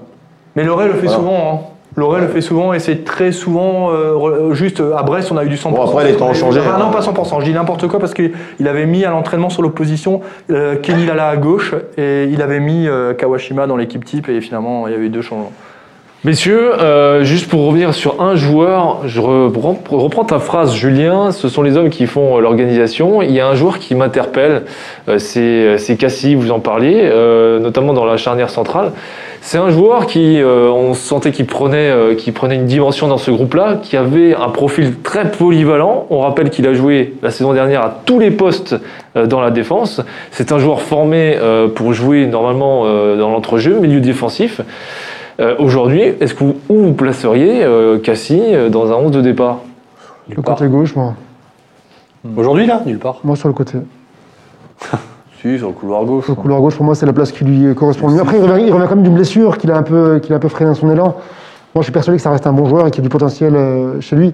Mais Loré le fait
Voilà.
souvent. Hein. Loré le fait souvent et c'est très souvent euh, re- juste euh, à Brest on a eu du 100%.
Bon, après, les temps ont changé,
Ah,
hein.
non pas 100%, je dis n'importe quoi parce qu'il avait mis à l'entraînement sur l'opposition euh, Kenny Lala à gauche et il avait mis euh, Kawashima dans l'équipe type et finalement il y avait eu deux changements.
Messieurs, euh, juste pour revenir sur un joueur, je reprends, ta phrase, Julien. Ce sont les hommes qui font euh, l'organisation. Il y a un joueur qui m'interpelle, euh, c'est c'est Cassie, vous en parliez, euh, notamment dans la charnière centrale. C'est un joueur qui, euh, on sentait qu'il prenait, euh, qu'il prenait une dimension dans ce groupe-là, qui avait un profil très polyvalent. On rappelle qu'il a joué la saison dernière à tous les postes euh, dans la défense. C'est un joueur formé euh, pour jouer normalement euh, dans l'entrejeu, milieu défensif. Euh, Aujourd'hui, est-ce que vous, où vous placeriez euh, Cassie euh, dans un 11 de départ
Le côté gauche, moi.
Aujourd'hui, là Nulle part.
Moi, sur le côté.
Si, sur le couloir gauche.
Le couloir gauche, pour moi, c'est la place qui lui correspond le mieux. Après, il revient, il revient quand même d'une blessure qu'il a, un peu- qu'il a un peu freiné dans son élan. Moi, je suis persuadé que ça reste un bon joueur et qu'il y a du potentiel euh, chez lui.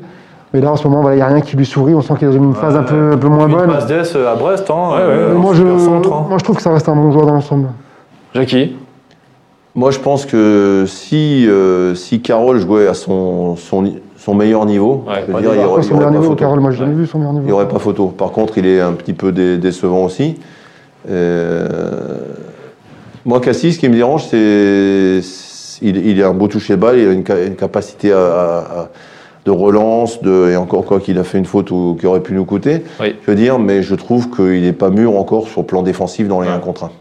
Mais là, en ce moment, voilà, il n'y a rien qui lui sourit. On sent qu'il est dans une phase un peu, un peu moins
Une
bonne.
passe à Brest, hein,
Ouais, ouais,
euh,
moi, je,
super centre, hein.
moi, je trouve que ça reste un bon joueur dans l'ensemble.
Jackie?
Moi, je pense que si, euh, si Carole jouait à son, son, meilleur niveau,
Ouais,
je veux
pas
dire, il y
débat.
aurait, il pas
niveau,
photo.
Carole, moi, jamais vu son meilleur
Il n'y
niveau.
aurait pas photo. Par contre, il est un petit peu dé- décevant aussi. Euh, moi, Cassis, ce qui me dérange, c'est il, il a un beau toucher de balle, il a une, ca- une capacité à- à- à- de relance, de, et encore quoi qu'il a fait une faute ou, qui aurait pu nous coûter.
Oui.
Je veux dire, mais je trouve qu'il n'est pas mûr encore sur le plan défensif dans les 1 contre 1.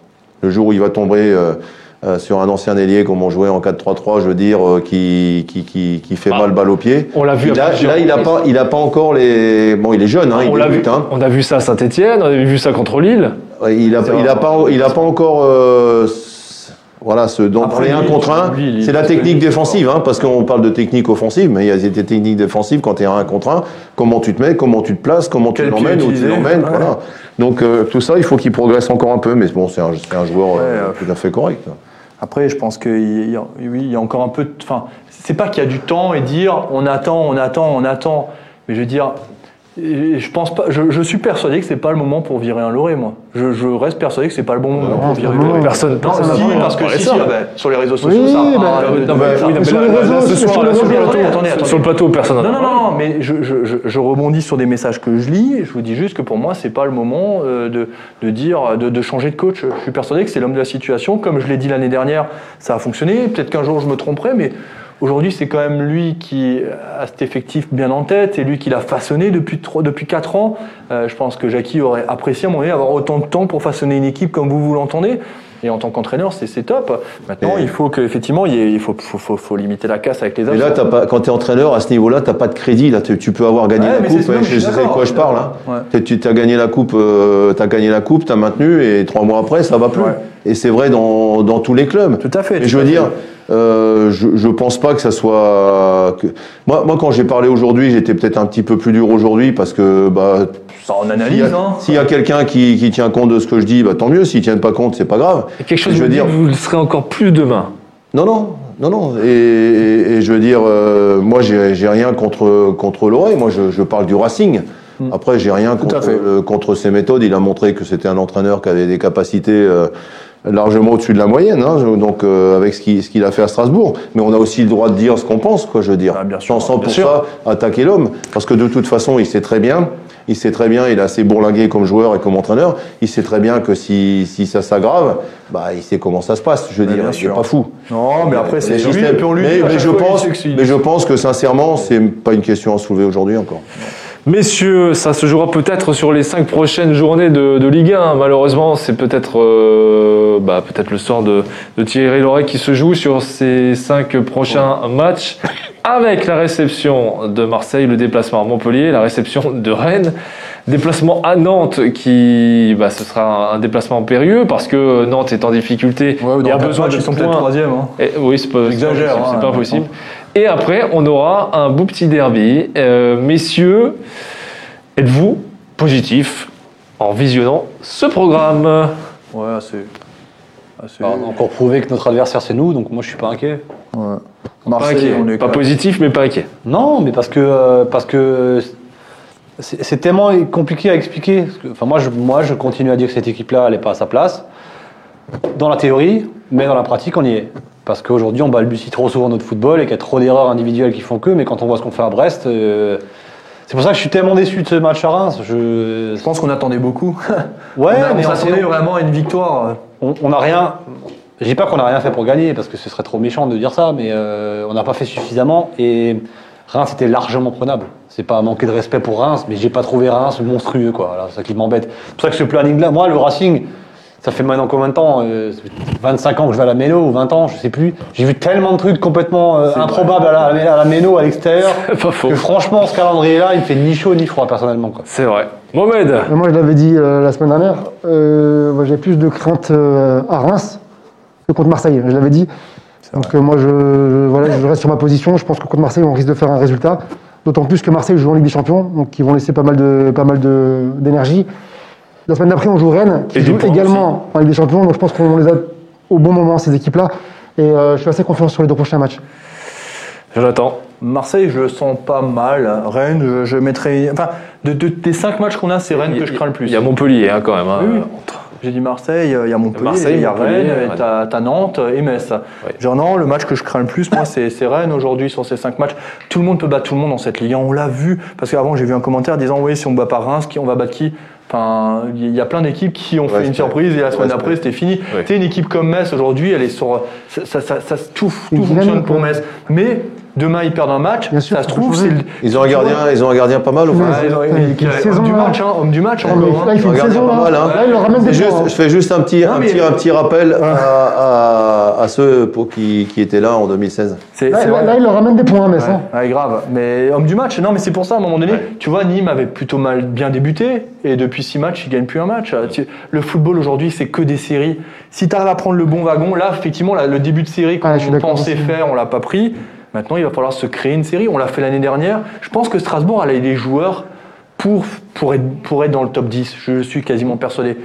Le jour où il va tomber euh, euh, sur un ancien ailier, comme on jouait en 4-3-3, je veux dire, euh, qui, qui, qui, qui fait
Ah.
mal balle au pied.
On l'a vu
Là, là, il n'a pas, il a pas encore les. Bon, il est jeune, hein, il
on l'a vu,
débute. Hein.
on a vu ça à Saint-Etienne, on a vu ça contre Lille.
Ouais, Il a,
C'est
il a pas, il a pas encore. euh, voilà, ce,
Après,
les 1
Lille,
contre 1,
oublie Lille,
c'est la technique défensive, hein, parce qu'on parle de technique offensive, mais il y a des techniques défensives quand tu es à 1 contre 1. Comment tu te mets, comment tu te places, comment tu
Quel
l'emmènes, où tu l'emmènes.
ouais.
Voilà. Donc euh, tout ça, il faut qu'il progresse encore un peu, mais bon, c'est un, c'est un joueur
Ouais, euh,
tout à fait correct.
Après, je pense qu'il y, a- y a encore un peu. de- Enfin, c'est pas qu'il y a du temps et dire on attend, on attend, on attend. Mais je veux dire, et je pense pas. Je, je suis persuadé que c'est pas le moment pour virer un Loré, moi. Je, je reste persuadé que c'est pas le bon moment pour virer
non,
Loré.
Personne,
Non,
personne
si, parce que si, si, ah ben, sur les réseaux sociaux,
Oui,
ça.
bah, sur
le plateau,
attendez, attendez,
sur le plateau, personne
Non, non, non, non, mais je, je- je- je rebondis sur des messages que je lis. Je vous dis juste que pour moi, c'est pas le moment euh, de, de dire, de, de changer de coach. Je suis persuadé que c'est l'homme de la situation. Comme je l'ai dit l'année dernière, ça a fonctionné. Peut-être qu'un jour, je me tromperai, mais aujourd'hui, c'est quand même lui qui a cet effectif bien en tête et lui qui l'a façonné depuis, depuis 4 ans. Euh, je pense que Jackie aurait apprécié à moment donné avoir autant de temps pour façonner une équipe comme vous, vous l'entendez. Et en tant qu'entraîneur, c'est c'est top. Maintenant,
Et-
il faut qu'effectivement, il, faut, faut, faut, faut limiter la casse avec les
Et là, t'as pas, quand tu es entraîneur, à ce niveau-là, tu pas de crédit. Là, tu peux avoir gagné
Ouais,
la coupe.
c'est-
ouais,
je
sais de quoi
je
parle. hein. T'as- Tu as gagné la coupe, tu as gagné la coupe, tu as maintenu, et trois mois après, ça va plus. Et c'est vrai dans, dans tous les clubs.
Tout à fait.
Et je veux
fait.
dire, euh, je, je pense pas que ça soit. Que... Moi, moi, quand j'ai parlé aujourd'hui, j'étais peut-être un petit peu plus dur aujourd'hui parce que bah,
Ça,
s'il y
analyse,
a,
hein.
s'il y a quelqu'un qui, qui tient compte de ce que je dis, bah, tant mieux. S'ils tiennent pas compte, c'est pas grave.
Et quelque chose
je veux dire.
vous le serez encore plus demain.
Non, non, non, non. Et, et- et je veux dire, euh, moi, j'ai j'ai rien contre contre Loré. Moi, je, je parle du Racing. Après, j'ai rien
à
contre,
fait.
euh, contre ses méthodes. Il a montré que c'était un entraîneur qui avait des capacités euh, largement au-dessus de la moyenne. hein. Donc, euh, avec ce qu'il ce a fait à Strasbourg. Mais on a aussi le droit de dire ce qu'on pense, quoi. Je veux dire,
Ah, bien sûr,
sans,
bien
pour
sûr.
ça attaquer l'homme, parce que de toute façon, il sait très bien. Il sait très bien, il est assez bourlingué comme joueur et comme entraîneur. Il sait très bien que si, si ça s'aggrave, bah, il sait comment ça se passe. Je veux
Mais
dire, il est
sûr.
pas fou.
Non, mais après, c'est lui, et puis on lui
je pense, mais je pense que sincèrement, c'est pas une question à soulever aujourd'hui encore.
Messieurs, ça se jouera peut-être sur les cinq prochaines journées de, de Ligue 1. Malheureusement, c'est peut-être euh, bah, peut-être le sort de, de Thierry Loret qui se joue sur ces cinq prochains matchs, avec la réception de Marseille, le déplacement à Montpellier, la réception de Rennes, déplacement à Nantes qui, bah, ce sera un, un déplacement périlleux parce que Nantes est en difficulté.
Ouais,
il y a besoin
match,
de
ils sont peut-être troisième. Hein.
Et- oui, c'est pas, c'est pas- c'est
hein,
possible. Et après, on aura un beau petit derby. Euh, messieurs, êtes-vous positifs en visionnant ce programme
Ouais, assez. assez-
Alors, on a encore prouvé que notre adversaire c'est nous, donc moi je suis pas inquiet.
ouais.
Pas inquiet.
on est
Pas positif, mais pas inquiet.
Non, mais parce que euh, parce que c'est tellement compliqué à expliquer. Enfin moi je moi je continue à dire que cette équipe-là elle est pas à sa place dans la théorie, mais dans la pratique on y est. Parce qu'aujourd'hui on balbutie trop souvent notre football et qu'il y a trop d'erreurs individuelles qui font que. Mais quand on voit ce qu'on fait à Brest, euh, c'est pour ça que je suis tellement déçu de ce match à Reims. Je
Je pense qu'on attendait beaucoup.
ouais,
on a-
mais
on
c'est
vraiment une victoire.
on n'a rien. Je dis pas qu'on n'a rien fait pour gagner, parce que ce serait trop méchant de dire ça, mais euh, on n'a pas fait suffisamment et Reims était largement prenable. C'est pas manquer de respect pour Reims, mais j'ai pas trouvé Reims monstrueux, quoi. C'est ça qui m'embête. C'est pour ça que ce planning-là, moi, le Racing, ça fait maintenant combien de temps euh, ça fait 25 ans que je vais à la Méno, ou 20 ans, je sais plus. J'ai vu tellement de trucs complètement euh, improbables à la, à la Méno, à l'extérieur,
Pas faux.
que franchement, ce calendrier-là, il me fait ni chaud ni froid, personnellement.
C'est vrai. Mohamed,
Mais Moi, je l'avais dit euh, la semaine dernière, euh, moi, j'ai plus de crainte euh, à Reims que contre Marseille. Je l'avais dit. Donc euh, moi, je, je- voilà, je reste sur ma position. Je pense que contre Marseille, on risque de faire un résultat. D'autant plus que Marseille joue en Ligue des Champions, donc ils vont laisser pas mal de pas mal de- d'énergie. La semaine d'après, on joue Rennes, qui
Et
joue également en Ligue des Champions. Donc je pense qu'on les a au bon moment ces équipes-là. Et euh, je suis assez confiant sur les deux prochains matchs.
Jonathan.
Marseille, je le sens pas mal. Rennes, je, je mettrais. Enfin, de, de- des cinq matchs qu'on a, c'est Rennes que je crains le plus.
Il y a Montpellier hein, quand même. hein.
Oui, oui. J'ai dit Marseille, il y a Montpellier,
Marseille,
il y a Rennes,
ouais.
et t'as t'as Nantes et Metz. Genre non, le match que je crains le plus, moi, c'est c'est Rennes aujourd'hui sur ces cinq matchs. Tout le monde peut battre tout le monde dans cette Ligue 1, on l'a vu. Parce qu'avant, j'ai vu un commentaire disant oui, si on bat pas Reims, qui- on va battre qui? Enfin, il y a plein d'équipes qui ont fait une surprise et la semaine d'après c'était fini.
Ouais.
Tu sais, une équipe comme Metz aujourd'hui, elle est sur. Ça, ça, ça, ça- tout, tout fonctionne pour. Metz. Mais demain, ils perdent un match.
Bien sûr,
ça se trouve,
changer.
c'est le.
Ils ont un gardien, ils ont un gardien pas mal. au
Ouais,
fond.
ah, ils ont-
Ouais,
il- homme du match, hein, homme du match encore. hein.
là, il fait
Un
une
gardien
saison.
pas mal, hein.
Là, il leur ramène des
C'est juste,
points. hein.
je fais juste un petit,
Non,
un
mais-
petit, un petit rappel à, à- à ceux pour qui, qui étaient là en 2016.
C'est
Là,
c'est
là, il leur ramène des points, mais ça.
Ouais, ouais, grave. Mais homme du match, non, mais c'est pour ça, à un moment donné, tu vois, Nîmes avait plutôt mal bien débuté, et depuis six matchs, il gagne plus un match. Le football aujourd'hui, c'est que des séries. Si tu arrives à prendre le bon wagon, là, effectivement, le début de série qu'on
Ah,
pensait faire, on l'a pas pris. Maintenant, il va falloir se créer une série. On l'a fait l'année dernière. Je pense que Strasbourg a les joueurs pour, pour, être, pour être dans le top 10. Je suis quasiment persuadé.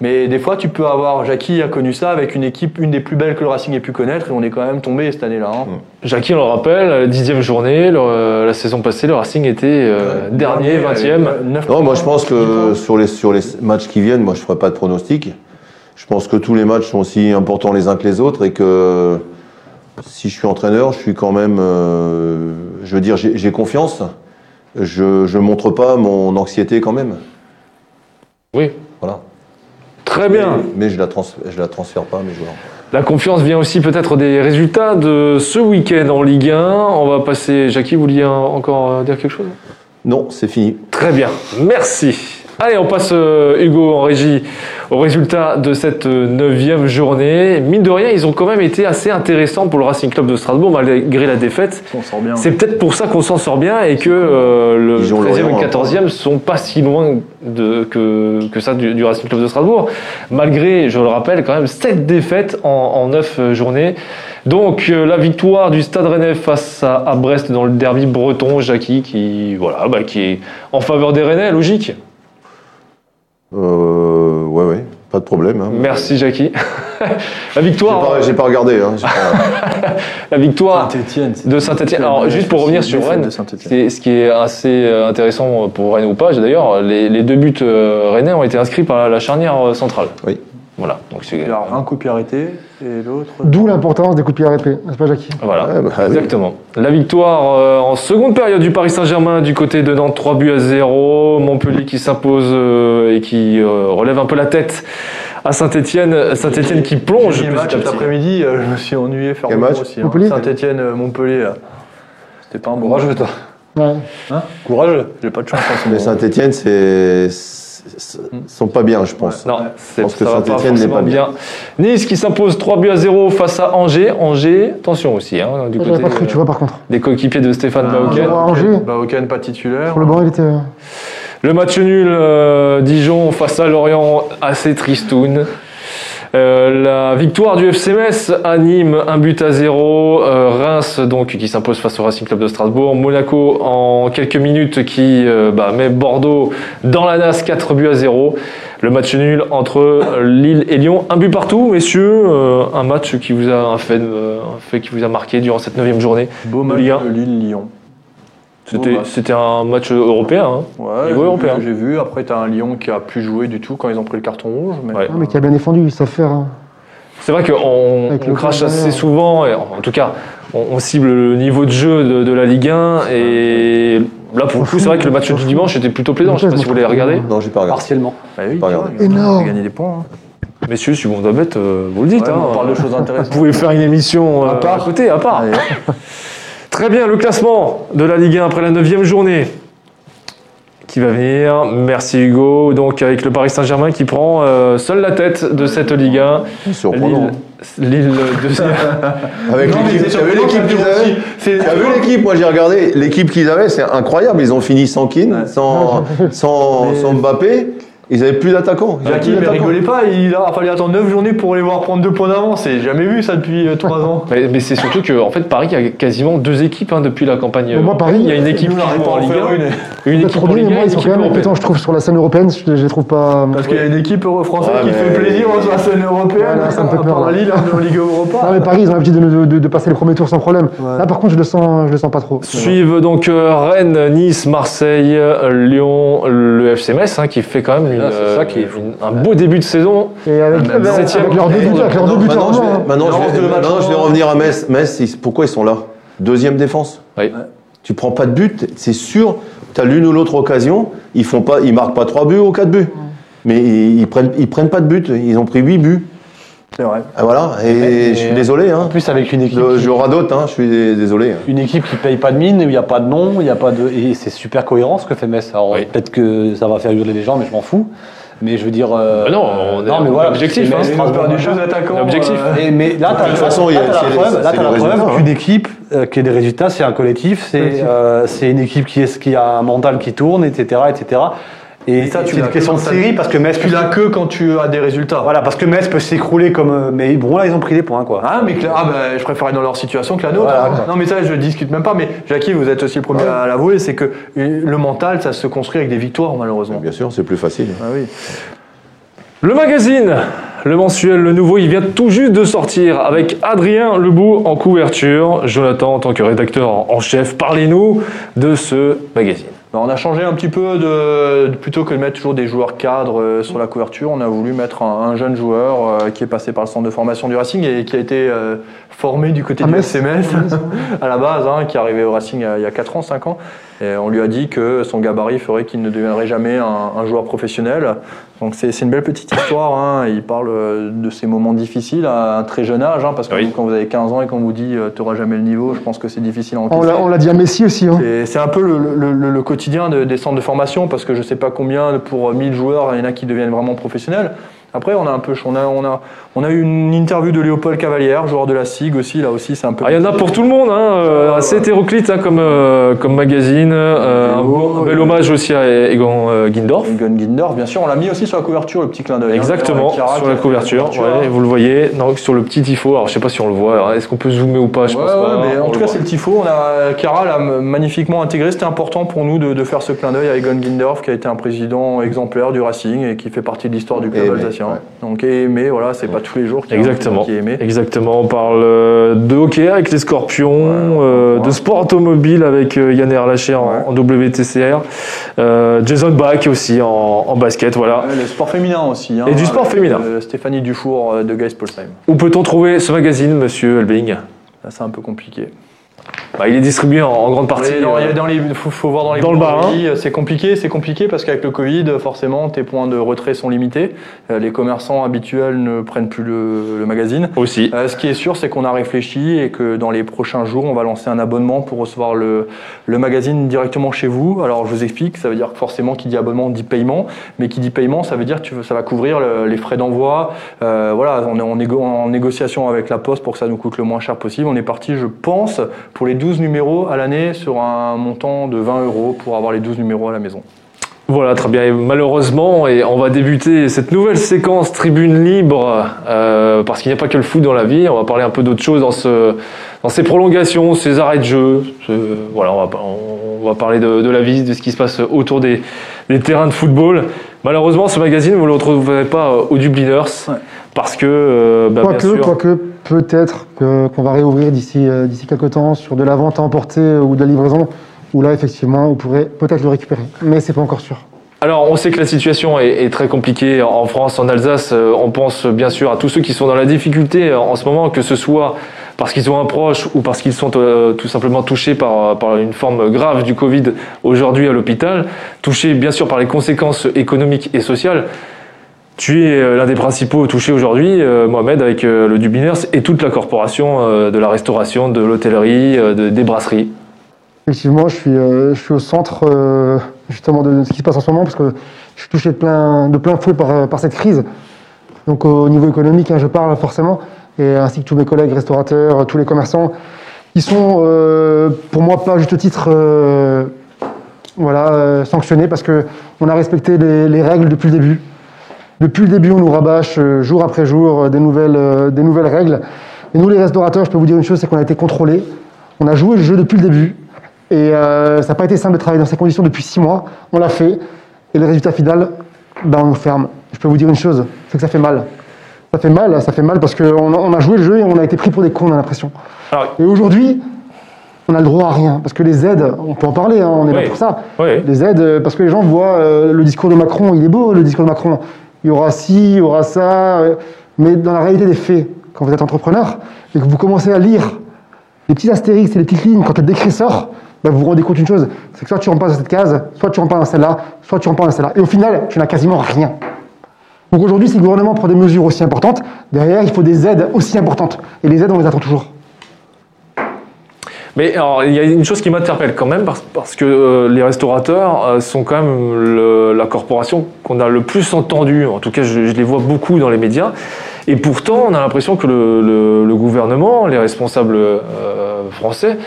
Mais des fois, tu peux avoir. Jackie a connu ça avec une équipe, une des plus belles que le Racing ait pu connaître, et on est quand même tombé cette année-là. hein.
Jackie, on le rappelle, la dixième journée, le- la saison passée, le Racing était euh, dernier, vingtième.
Non, moi je pense que sur les, sur les matchs qui viennent, moi je ne ferai pas de pronostic. Je pense que tous les matchs sont aussi importants les uns que les autres et que si je suis entraîneur, je suis quand même, euh, je veux dire, j'ai confiance. Je ne montre pas mon anxiété quand même.
Oui,
Voilà.
très bien.
Mais je la, trans, je la transfère pas à mes joueurs.
La confiance vient aussi peut-être des résultats de ce week-end en Ligue 1. On va passer. Jackie, vous vouliez encore euh, dire quelque chose?
Non, c'est fini.
Très bien, merci. Allez, on passe, euh, Hugo, en régie, au résultat de cette euh, neuvième journée. Mine de rien, ils ont quand même été assez intéressants pour le Racing Club de Strasbourg, malgré la défaite.
On s'en sort bien.
C'est peut-être pour ça qu'on s'en sort bien et que euh, le
Ils ont
13e et le
hein.
14e sont pas si loin de, que, que ça du, du Racing Club de Strasbourg, malgré, je le rappelle, quand même 7 défaites en, en 9 journées. Donc euh, la victoire du Stade Rennais face à, à Brest dans le derby breton, Jackie, qui, voilà, bah, qui est en faveur des Rennais, logique.
Euh, ouais, ouais, pas de problème. hein.
Merci Jackie. la
J'ai
victoire,
pas, j'ai pas regardé. Hein, pas-
la victoire de Saint-Etienne. Alors, juste pour revenir sur Rennes,
de Saint-Étienne.
c'est ce qui est assez euh, intéressant pour Rennes ou pas. D'ailleurs, les, les deux buts euh, rennais ont été inscrits par la, la charnière euh, centrale.
Oui.
Voilà. Donc c'est
Il y a un coup de pied arrêté et l'autre.
D'où l'importance des coups de pied arrêtés, n'est-ce pas, Jackie
voilà.
Bah, oui.
Exactement. La victoire euh, en seconde période du Paris Saint-Germain du côté de Nantes, 3 buts à 0. Montpellier qui s'impose euh, et qui euh, relève un peu la tête à Saint-Etienne. Saint-Etienne qui plonge.
J'ai match cet après-midi, euh, je me suis ennuyé faire
match
aussi. hein.
Montpellier
Saint-Etienne-Montpellier. C'était pas un bon match.
Courageux, toi.
Ouais.
Courageux.
J'ai pas de chance
Mais. Saint-Etienne, c'est- sont pas bien, je pense.
Non, c'est-
pense que Saint-Étienne n'est pas bien.
Nice qui s'impose 3 buts à 0 face à Angers. Angers, attention aussi, hein, du côté
pas cru, tu vois, par contre.
des coéquipiers de Stéphane
Ah,
Bauken.
à Angers.
Bauken pas titulaire.
Sur le banc, il était. euh,
Le match nul, euh, Dijon face à Lorient, assez tristoun. Euh, la victoire du FC Metz à Nîmes, un but à zéro. Euh, Reims, donc, qui s'impose face au Racing Club de Strasbourg. Monaco, en quelques minutes, qui euh, bah, met Bordeaux dans la NAS, 4 buts à zéro. Le match nul entre Lille et Lyon, un but partout, messieurs. Un match qui vous a un fait, un fait qui vous a marqué durant cette neuvième journée.
Beau match de Lille-Lyon.
C'était,
match.
c'était un match européen. hein.
Ouais,
Niveau européen.
vu- J'ai vu. Après, t'as un Lyon qui a plus joué du tout quand ils ont pris le carton rouge. Mais,
Ouais.
ah, mais qui a bien défendu, ils savent faire. hein.
C'est vrai qu'on on
le
crache assez
derrière.
souvent, et en tout cas, on, on cible le niveau de jeu de, de la Ligue 1. Et là, pour le coup, c'est vrai que le match du dimanche était plutôt plaisant. Je ne sais pas si vous l'avez regardé.
Non, j'ai pas regardé.
Partiellement.
Bah oui,
Pas regardé.
Énorme.
gagné des points. hein.
Messieurs, si vous en bête, euh, vous le dites.
Ouais,
hein.
on parle de choses
Vous
intéressantes.
pouvez faire une émission euh,
À part.
à côté, à part. Très bien, le classement de la Ligue 1 après la 9 journée. Qui va venir Merci Hugo. Donc avec le Paris Saint-Germain qui prend euh, seul la tête de cette Ligue 1.
Surprenant.
Lille, Lille deuxième.
Avec l'équipe, qu'ils avaient T'as vu l'équipe? Moi j'ai regardé. L'équipe qu'ils avaient, c'est incroyable. Ils ont fini sans Keane, sans, sans,
Mais-
sans Mbappé. Ils avaient plus d'attaquants. Ils avaient
Jackie,
plus
mais
d'attaquants.
rigolez pas, il a fallu attendre 9 journées pour les voir prendre 2 points d'avance. C'est jamais vu ça depuis 3 ans.
Mais, mais c'est surtout que en fait Paris a quasiment deux équipes hein, depuis la campagne.
Mais moi,
européenne.
Paris,
il y a une équipe qui joue en Ligue
faire
1,
une.
équipe en Ligue 1,
moi,
une
ils sont
équipe
quand même compétents, je trouve, sur la scène européenne. Je, je les trouve pas.
Parce qu'il y a une équipe française
Ouais,
qui fait plaisir sur la scène européenne.
Ça me fait peur.
Lille, on est en Ligue Europa.
Ah, mais Paris, ils ont l'habitude de, de- de passer le premier tour sans problème. Là, par contre, je le sens, je le sens pas trop.
Suivent donc euh, Rennes, Nice, Marseille, euh, Lyon, le FC Metz hein, qui fait quand même
c'est ça qui est
euh, une- un beau début de saison.
Et avec,
Ah,
avec,
septième.
leurs deux buteurs, avec leurs deux
Maintenant,
buteurs.
maintenant, je vais,
hein.
maintenant, je vais-
de le match
maintenant, je vais
avant.
revenir à Metz. Metz, ils- pourquoi ils sont là? Deuxième défense?
Oui.
Tu prends pas de but, c'est sûr. Tu as l'une ou l'autre occasion. Ils font pas, ils marquent pas trois buts ou quatre buts. Mais ils, ils prennent, ils prennent pas de but. Ils ont pris huit buts.
C'est vrai.
Ah, voilà. Et je suis désolé.
En
Hein.
plus, avec une équipe,
Je,
qui,
je radote. Hein. Je suis désolé.
une équipe qui paye pas de mine, où il n'y a pas de nom, il y a pas de. Et c'est super cohérent ce que fait Metz. Alors
Oui.
peut-être que ça va faire hurler les gens, mais je m'en fous. Mais je veux dire. euh,
Ah non, on est-
non, mais voilà,
objectif, hein.
On perd des
machin.
jeux attaquants.
Objectif.
euh,
Et, mais là, tu
De toute façon, il y a-
la preuve, là,
les
la preuve qu'une
hein.
équipe euh, qui a des résultats, c'est un collectif, c'est
Collectif.
euh, c'est une équipe qui, est, qui a un mental qui tourne, etc. etc. Et,
Et ça, tu
c'est une question
que
de série parce que Metz
Tu l'as que quand tu as des résultats.
Voilà, parce que Metz peut s'écrouler comme. euh, Mais bon, là, ils ont pris des points, quoi.
Ah, mais cla- ah, bah, je préfère être dans leur situation que la nôtre.
Voilà,
hein. non, mais ça, je discute même pas. Mais Jackie, vous êtes aussi le premier à l'avouer, c'est que euh, le mental, ça se construit avec des victoires, malheureusement.
Bien sûr, c'est plus facile.
Ah oui.
Le magazine, le mensuel, le nouveau, il vient tout juste de sortir avec Adrien Lebout en couverture. Jonathan, en tant que rédacteur en chef, parlez-nous de ce magazine.
Ben, on a changé un petit peu de, plutôt que de mettre toujours des joueurs cadres euh, sur la couverture, on a voulu mettre un, jeune joueur euh, qui est passé par le centre de formation du Racing et qui a été euh, formé du côté du SMS à la base, hein, qui est arrivé au Racing il y a 4 ans, 5 ans. Et on lui a dit que son gabarit ferait qu'il ne deviendrait jamais un, joueur professionnel. Donc c'est une belle petite histoire. Hein. Il parle de ses moments difficiles à un très jeune âge, hein, parce que quand vous avez 15 ans et qu'on vous dit tu n'auras jamais le niveau, je pense que c'est difficile à
encaisser. On l'a dit à Messi aussi. Hein.
C'est un peu le, le, quotidien des centres de formation, parce que je ne sais pas combien pour 1000 joueurs, il y en a qui deviennent vraiment professionnels. Après, on a un peu, on a, on a, on a eu une interview de Léopold Cavalière, joueur de la SIG aussi. Là aussi, c'est un peu.
Ah, il y en a pour tout le monde, hein, euh, assez hétéroclite hein, comme, euh, comme magazine. Euh, un, bel hommage aussi à Egon Gindorf.
Egon Gindorf, bien sûr. On l'a mis aussi sur la couverture, le petit clin d'œil.
Hein, Exactement, sur la couverture. Ouais, vous le voyez. Non, sur le petit tifo. Alors, je sais pas si on le voit. Est-ce qu'on peut zoomer ou pas Je
pense pas. Mais en tout cas, c'est le tifo. On a Chiara l'a magnifiquement intégré. C'était important pour nous de, de, faire ce clin d'œil à Egon Gindorf, qui a été un président exemplaire du Racing et qui fait partie de l'histoire du club alsacien. Donc, aimé. Voilà, c'est pas tous les jours qu'il
Exactement. Exactement. On parle euh, de hockey avec les Scorpions, euh, de sport automobile avec euh, Yann Erlacher en, WTCR, Jason Bach aussi en, basket. Voilà.
le sport féminin aussi. Hein,
Et du sport féminin.
Stéphanie Dufour de Polsheim.
Où peut-on trouver ce magazine, monsieur Elbing?
C'est un peu compliqué.
Bah, il est distribué en, grande partie.
Il euh, faut, voir dans les
dans le bas.
Hein. C'est compliqué, c'est compliqué parce qu'avec le Covid, forcément, tes points de retrait sont limités. Euh, les commerçants habituels ne prennent plus le, magazine.
Aussi.
Euh, ce qui est sûr, c'est qu'on a réfléchi et que dans les prochains jours, on va lancer un abonnement pour recevoir le, le magazine directement chez vous. Alors, je vous explique, ça veut dire que forcément, qui dit abonnement dit paiement, mais qui dit paiement, ça veut dire que ça va couvrir les frais d'envoi. voilà, on est en, en négociation avec la Poste pour que ça nous coûte le moins cher possible. On est parti, je pense, pour les 12 numéros à l'année sur un montant de 20 euros pour avoir les 12 numéros à la maison.
Voilà, très bien. malheureusement, et on va débuter cette nouvelle séquence tribune libre, euh, parce qu'il n'y a pas que le foot dans la vie. On va parler un peu d'autres choses dans, ce, dans ces prolongations, ces arrêts de jeu. voilà, on va, on va parler de, la vie, de ce qui se passe autour des, des terrains de football. Malheureusement, ce magazine, vous ne le retrouverez pas au Dubliners, parce que, euh,
bah, sûr... Quoique, peut-être qu'on va réouvrir d'ici euh, d'ici quelques temps sur de la vente à emporter ou de la livraison, où là, effectivement, on pourrait peut-être le récupérer. Mais c'est pas encore sûr.
Alors, on sait que la situation est, très compliquée en France, en Alsace. Euh, on pense bien sûr à tous ceux qui sont dans la difficulté en ce moment, que ce soit parce qu'ils ont un proche ou parce qu'ils sont euh, tout simplement touchés par, par, une forme grave du Covid aujourd'hui à l'hôpital, touchés bien sûr par les conséquences économiques et sociales. Tu es euh, l'un des principaux touchés aujourd'hui, euh, Mohamed, avec euh, le Dubliners et toute la corporation de la restauration, de l'hôtellerie, des brasseries.
Effectivement, je suis, au centre justement de ce qui se passe en ce moment parce que je suis touché de plein, de plein fouet par, cette crise. Donc au niveau économique, hein, je parle forcément, et ainsi que tous mes collègues restaurateurs, tous les commerçants, ils sont pour moi pas juste titre voilà, sanctionnés parce qu'on a respecté les règles depuis le début. Depuis le début, on nous rabâche euh, jour après jour euh, des nouvelles, euh, des nouvelles règles. Et nous, les restaurateurs, je peux vous dire une chose, c'est qu'on a été contrôlés. On a joué le jeu depuis le début. Et ça n'a pas été simple de travailler dans ces conditions depuis six mois. On l'a fait. Et le résultat final, ben, on nous ferme. Je peux vous dire une chose, c'est que ça fait mal. Ça fait mal, ça fait mal parce qu'on a, on a joué le jeu et on a été pris pour des cons, on a l'impression. Et aujourd'hui, on a le droit à rien. Parce que les aides, on peut en parler, hein, on est là pour ça. Les aides, parce que les gens voient le discours de Macron, il est beau le discours de Macron il y aura ci, il y aura ça. Euh, mais dans la réalité des faits, quand vous êtes entrepreneur et que vous commencez à lire les petits astérix et les petites lignes quand le décret sort, bah, vous vous rendez compte d'une chose, c'est que soit tu rentres pas dans cette case, soit tu rentres pas dans celle-là, soit tu rentres pas dans celle-là. Et au final, tu n'as quasiment rien. Donc aujourd'hui, si le gouvernement prend des mesures aussi importantes, derrière, il faut des aides aussi importantes. Et les aides, on les attend toujours.
Mais alors, il y a une chose qui m'interpelle quand même, parce, que euh, les restaurateurs euh, sont quand même la corporation qu'on a le plus entendue. En tout cas, je, les vois beaucoup dans les médias. Et pourtant, on a l'impression que le, gouvernement, les responsables euh, français,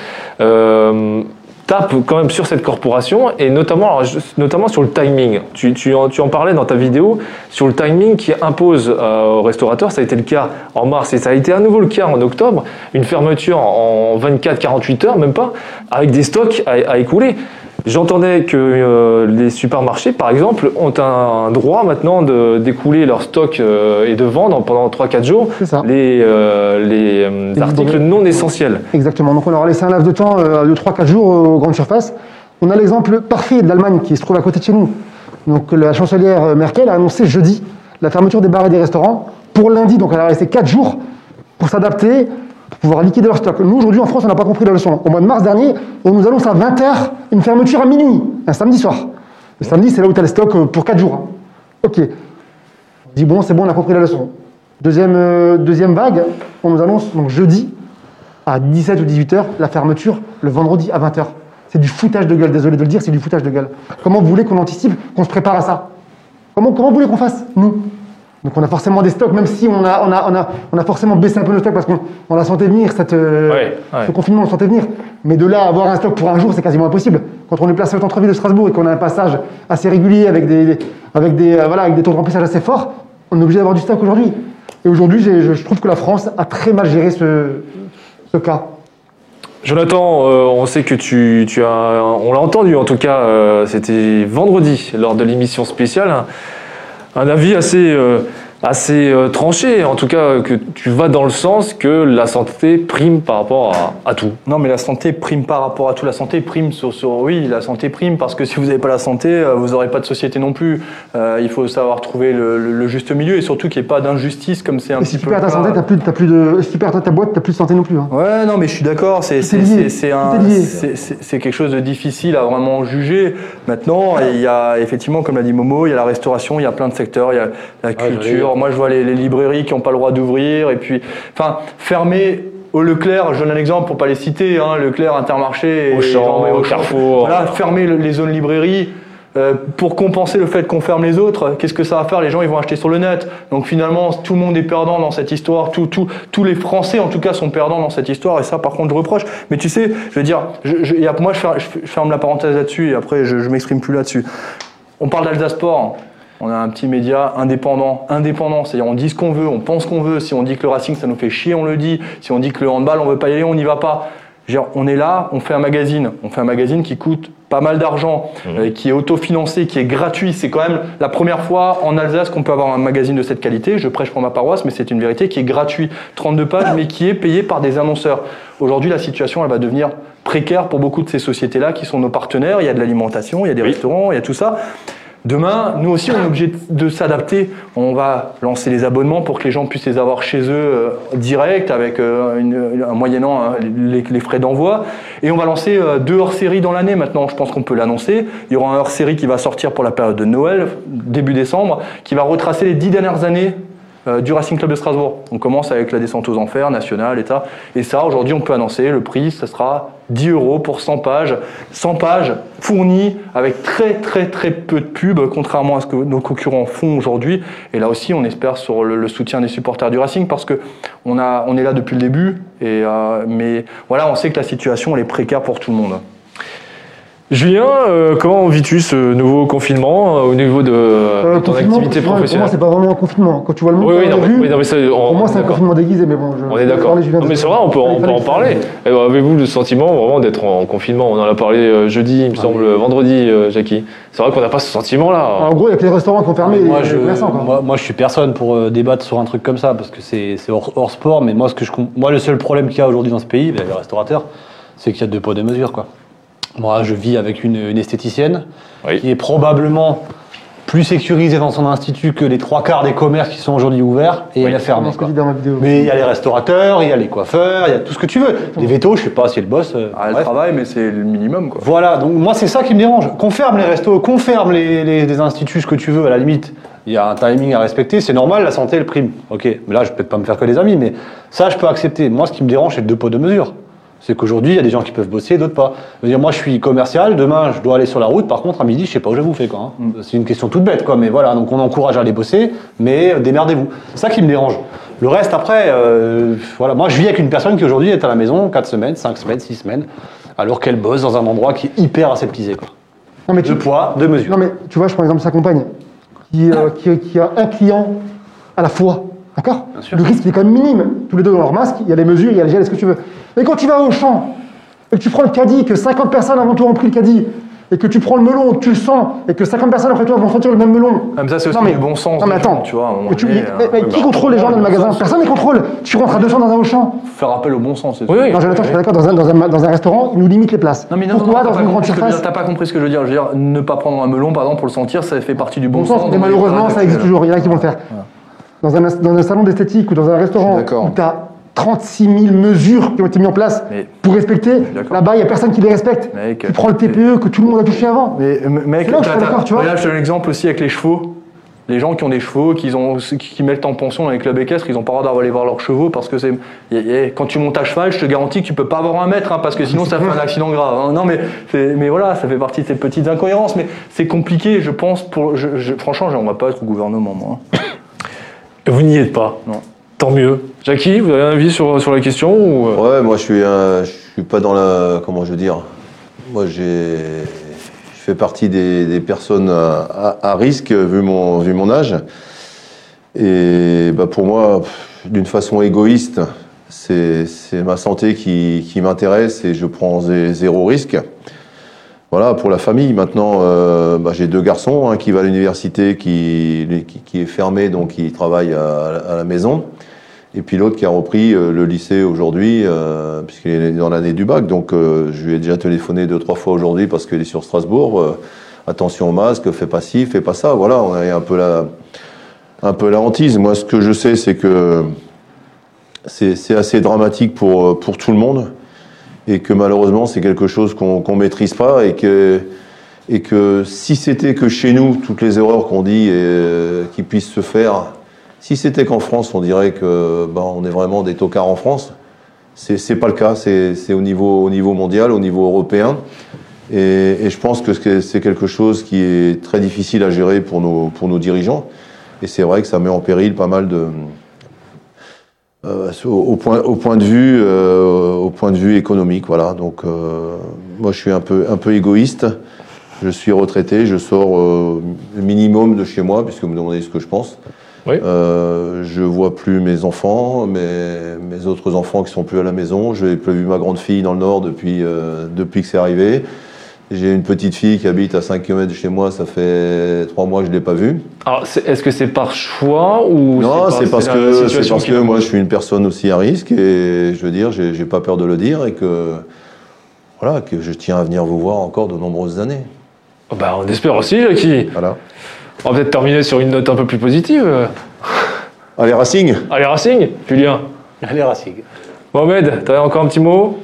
tape quand même sur cette corporation et notamment, notamment sur le timing. Tu, tu, en, tu, en, parlais dans ta vidéo sur le timing qui impose euh, aux restaurateurs. Ça a été le cas en mars et ça a été à nouveau le cas en octobre. Une fermeture en 24-48 heures, même pas, avec des stocks à, écouler. J'entendais que euh, les supermarchés, par exemple, ont un, droit maintenant de d'écouler leur stock euh, et de vendre pendant 3-4 jours
ça.
les, euh, les, euh,
Les
articles non essentiels.
Exactement. Donc on leur a laissé un laps de temps de 3-4 jours aux grandes surfaces. On a l'exemple parfait de l'Allemagne qui se trouve à côté de chez nous. Donc la chancelière Merkel a annoncé jeudi la fermeture des bars et des restaurants pour lundi. Donc elle a resté 4 jours pour s'adapter, pouvoir liquider leur stock. Nous aujourd'hui en France on n'a pas compris la leçon. Au mois de mars dernier, on nous annonce à 20h une fermeture à minuit, un samedi soir. Le samedi c'est là où tu as le stock euh, pour 4 jours. Ok. On dit bon c'est bon on a compris la leçon. Deuxième, euh, vague, on nous annonce donc jeudi à 17 ou 18 heures, la fermeture le vendredi à 20 heures. C'est du foutage de gueule, désolé de le dire, c'est du foutage de gueule. Comment vous voulez qu'on anticipe, qu'on se prépare à ça? Comment, comment vous voulez qu'on fasse, nous? Donc on a forcément des stocks, même si on a, on a, on a, on a forcément baissé un peu nos stocks parce qu'on on l'a sentait venir, cette, euh,
Ouais, ouais.
ce confinement, on le sentait venir. Mais de là à avoir un stock pour un jour, c'est quasiment impossible. Quand on est placé au centre-ville de Strasbourg et qu'on a un passage assez régulier avec des, avec des, euh, voilà, avec des taux de remplissage assez forts, on est obligé d'avoir du stock aujourd'hui. Et aujourd'hui, je, je trouve que la France a très mal géré ce, ce cas.
Jonathan, euh, on sait que tu, tu as, on l'a entendu en tout cas, euh, c'était vendredi lors de l'émission spéciale, un, avis assez, euh, assez euh, tranché, en tout cas que tu vas dans le sens que la santé prime par rapport à, à tout.
Non, mais la santé prime par rapport à tout. La santé prime sur, sur oui, la santé prime parce que si vous n'avez pas la santé, euh, vous n'aurez pas de société non plus. Euh, il faut savoir trouver le, le- le juste milieu et surtout qu'il n'y ait pas d'injustice comme c'est un
Et
petit
si tu
peu.
perds ta
le cas.
santé, t'as plus, t'as plus de. Si tu perds ta boîte, t'as plus de santé non plus. hein.
Ouais, non, mais je suis d'accord. C'est c'est-
lié,
c'est- c'est
tout
un-
est lié.
c'est- c'est- c'est quelque chose de difficile à vraiment juger. Maintenant, il y a effectivement, comme l'a dit Momo, il y a la restauration, il y a plein de secteurs, il y a la culture. Moi, je vois les, les librairies qui n'ont pas le droit d'ouvrir et puis, enfin, fermer. Au Leclerc, je donne un exemple pour pas les citer, hein, Leclerc, Intermarché, et
Auchan,
mets Auchan.
Carrefour.
Voilà, fermer le- les zones librairies. euh, pour compenser le fait qu'on ferme les autres, qu'est-ce que ça va faire? Les gens, ils vont acheter sur le net. Donc finalement, tout le monde est perdant dans cette histoire. Tout, tout- tous les Français, en tout cas, sont perdants dans cette histoire. Et ça, par contre, je reproche. Mais tu sais, je veux dire, je, et moi, je, fer- je ferme la parenthèse là-dessus et après, je, je m'exprime plus là-dessus. On parle d'Alsace Sport. On a un petit média indépendant, indépendant, c'est-à-dire on dit ce qu'on veut, on pense qu'on veut. Si on dit que le Racing ça nous fait chier, on le dit. Si on dit que le handball on veut pas y aller, on n'y va pas. On est là, on fait un magazine, on fait un magazine qui coûte pas mal d'argent, euh, qui est autofinancé, qui est gratuit. C'est quand même la première fois en Alsace qu'on peut avoir un magazine de cette qualité. Je prêche pour ma paroisse, mais c'est une vérité qui est gratuit, 32 pages, mais qui est payé par des annonceurs. Aujourd'hui, la situation, elle va devenir précaire pour beaucoup de ces sociétés-là qui sont nos partenaires. Il y a de l'alimentation, il y a des restaurants, il y a tout ça. Demain, nous aussi, on est obligé de s'adapter. On va lancer les abonnements pour que les gens puissent les avoir chez eux euh, direct, avec euh, un moyennant hein, les, frais d'envoi. Et on va lancer euh, deux hors-séries dans l'année maintenant. Je pense qu'on peut l'annoncer. Il y aura un hors-série qui va sortir pour la période de Noël, début décembre, qui va retracer les dix dernières années du Racing Club de Strasbourg. On commence avec la descente aux enfers, nationale, État. Et ça, aujourd'hui, on peut annoncer le prix, ce sera 10 euros pour 100 pages. 100 pages fournies avec très très très peu de pubs, contrairement à ce que nos concurrents font aujourd'hui. Et là aussi, on espère sur le, le soutien des supporters du Racing parce que on, a, on est là depuis le début. Et, euh, mais voilà, on sait que la situation elle est précaire pour tout le monde.
Julien, euh, comment vis-tu ce nouveau confinement euh, au niveau de,
Euh,
de ton
confinement,
activité
confinement, Pour moi,
professionnelle
c'est pas vraiment un confinement. Quand tu vois le monde
Oui, non,
a
mais,
vu,
oui, non, mais ça, on,
pour moi, c'est un confinement déguisé, mais bon. Je,
On est d'accord. mais c'est vrai, on peut, on en parler. Eh ben, Avez-vous le sentiment vraiment d'être en confinement? On en a parlé euh, jeudi, il me semble, vendredi, euh, Jackie. C'est vrai qu'on n'a pas ce sentiment-là.
En gros, il y a que les restaurants qui ont fermé.
moi, je, moi, moi, je suis personne pour euh, débattre sur un truc comme ça parce que c'est hors, hors sport. Mais moi, ce que je, com- moi, le seul problème qu'il y a aujourd'hui dans ce pays, ben, les restaurateurs, c'est qu'il y a deux poids deux mesures. Quoi. Moi, je vis avec une, une esthéticienne
Oui.
qui est probablement plus sécurisée dans son institut que les trois quarts des commerces qui sont aujourd'hui ouverts et elle quoi.
dans ma vidéo.
Mais il y a les restaurateurs, il y a les coiffeurs, il y a tout ce que tu veux. Les vétos, je sais pas si elle bosse. euh,
Ah, elle
bref.
travaille, mais c'est le minimum. Quoi.
Voilà, donc moi c'est ça qui me dérange. Qu'on ferme les restos, qu'on ferme les, les- les instituts, ce que tu veux, à la limite. Il y a un timing à respecter, c'est normal, la santé, elle prime. Ok, mais là je vais peut-être pas me faire que des amis, mais ça je peux accepter. Moi ce qui me dérange, c'est le deux poids, deux mesures. C'est qu'aujourd'hui, il y a des gens qui peuvent bosser, d'autres pas. Je veux dire, moi je suis commercial, demain je dois aller sur la route, par contre à midi, je sais pas où je vous fais quoi. hein. C'est une question toute bête quoi, mais voilà, donc on encourage à aller bosser, mais euh, démerdez-vous. C'est ça qui me dérange. Le reste après, euh, voilà, moi je vis avec une personne qui aujourd'hui est à la maison 4 semaines, 5 semaines, 6 semaines, alors qu'elle bosse dans un endroit qui est hyper aseptisé quoi.
Non, mais tu,
Deux poids, deux mesures.
non, mais tu vois, je prends l'exemple de sa compagne, qui, euh, qui, qui a un client à la fois. D'accord. Le risque est quand même minime. Tous les deux ont leur masque, il y a les mesures, il y a le gel, ce que tu veux. Mais quand tu vas au champ et que tu prends le caddie, que 50 personnes avant toi ont pris le caddie, et que tu prends le melon, tu le sens, et que 50 personnes après toi vont sentir le même melon.
Ah, mais ça, c'est aussi
Non, mais-
du bon sens.
Non mais
gens,
attends,
tu vois,
tu- mais-
euh,
mais qui contrôle les gens dans le magasin Personne ne contrôle. Tu rentres à 200 dans un Auchan.
faire appel au bon sens. c'est
Oui, oui.
Non, Jonathan, je suis pas d'accord, dans un, dans, un, dans un restaurant, ils nous limitent les places.
Non mais non,
Pourquoi
non,
dans une grande surface
T'as pas compris ce que je veux dire. Je veux dire, ne pas prendre un melon, par exemple, pour le sentir, ça fait partie du bon,
Bon sens, mais
dans
malheureusement,
périodes
ça existe toujours. Il y en a qui vont le faire. Dans, un, dans un salon d'esthétique ou dans un restaurant où tu as 36 000 mesures qui ont été mises en place
Mais-
pour respecter, là-bas, il n'y a personne qui les respecte.
Mec,
tu prends le TPE que tout le monde a touché avant.
Mais mec,
là où je suis d'accord, tu vois.
regarde, je te donne l'exemple aussi avec les chevaux. Les gens qui ont des chevaux, qui, ont, qui mettent en pension dans les clubs équestres, ils ont pas le droit d'aller voir leurs chevaux parce que c'est. Quand tu montes à cheval, je te garantis que tu peux pas avoir un mètre hein, parce que sinon ça fait un accident grave. hein. Non mais, mais voilà, ça fait partie de ces petites incohérences. Mais c'est compliqué, je pense. Pour, je, je- franchement, on va pas être au gouvernement, moi.
Vous n'y êtes pas.
Non.
Tant mieux. Jackie, vous avez un avis sur, sur la question ou... euh,
Ouais, moi je suis, un- je suis pas dans la. Comment je veux dire Moi j'ai. Je fais partie des, des personnes à, à- à risque vu mon, vu mon âge. Et bah, pour moi, d'une façon égoïste, c'est c'est ma santé qui, qui m'intéresse et je prends zé- zéro risque. Voilà, pour la famille. Maintenant, euh, bah, j'ai deux garçons, un qui va à l'université, qui, qui, qui est fermé, donc il travaille à- la maison. Et puis l'autre qui a repris euh, le lycée aujourd'hui, euh, puisqu'il est dans l'année du bac. Donc je lui ai déjà téléphoné deux, trois fois aujourd'hui parce qu'il est sur Strasbourg. Attention au masque, fais pas ci, fais pas ça. Voilà, on a un peu la, un peu la hantise. Moi, ce que je sais, c'est que c'est assez dramatique pour, pour tout le monde. Et que malheureusement, c'est quelque chose qu'on qu'on maîtrise pas. Et que, et que si c'était que chez nous, toutes les erreurs qu'on dit et, euh, qui puissent se faire, si c'était qu'en France, on dirait que ben, on est vraiment des tocards en France. C'est pas le cas. C'est au niveau au niveau mondial, au niveau européen. Et, et je pense que c'est quelque chose qui est très difficile à gérer pour nos pour nos dirigeants. Et c'est vrai que ça met en péril pas mal de euh, au, au point au point de vue euh, au point de vue économique. Voilà. Donc euh, moi, je suis un peu un peu égoïste. Je suis retraité, je sors euh, minimum de chez moi, puisque vous me demandez ce que je pense.
Oui.
Je vois plus mes enfants, mes, mes autres enfants qui sont plus à la maison. Je n'ai plus vu ma grande fille dans le Nord depuis, depuis que c'est arrivé. J'ai une petite fille qui habite à 5 km de chez moi, ça fait 3 mois que je ne l'ai pas vue.
Alors, est-ce que c'est par choix ou
Non, c'est parce que, parce moi je suis une personne aussi à risque et je veux dire, j'ai pas peur de le dire et que, voilà, que je tiens à venir vous voir encore de nombreuses années.
Oh, Bah, on espère aussi, Jackie.
Voilà.
On va peut-être terminer sur une note un peu plus positive.
Allez, Racing
Allez, Racing, Julien.
Allez, Racing.
Mohamed, t'avais encore un petit mot?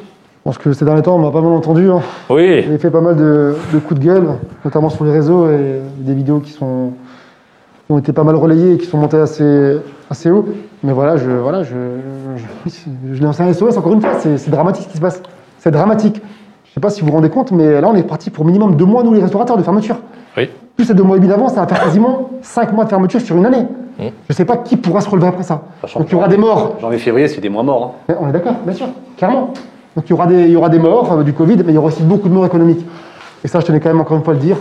Pense que ces derniers temps, on m'a pas mal entendu. hein.
Oui.
J'ai fait pas mal de, de coups de gueule, notamment sur les réseaux et des vidéos qui, sont, qui ont été pas mal relayées et qui sont montées assez, assez haut. Mais voilà, je, voilà, je, je, je, je lance un SOS encore une fois. C'est dramatique ce qui se passe. C'est dramatique. Je sais pas si vous vous rendez compte, mais là, on est parti pour minimum deux mois, nous, les restaurateurs, de fermeture.
Oui.
Plus ces deux mois et demi d'avant, ça va faire quasiment cinq mois de fermeture sur une année.
Mmh.
Je sais pas qui pourra se relever après ça.
Sachant
Donc il y aura des morts,
Janvier-février, c'est des mois morts. hein.
On est d'accord, bien sûr, clairement. Donc il y aura des, il y aura des morts euh, du Covid, mais il y aura aussi beaucoup de morts économiques. Et ça, je tenais quand même encore une fois à le dire.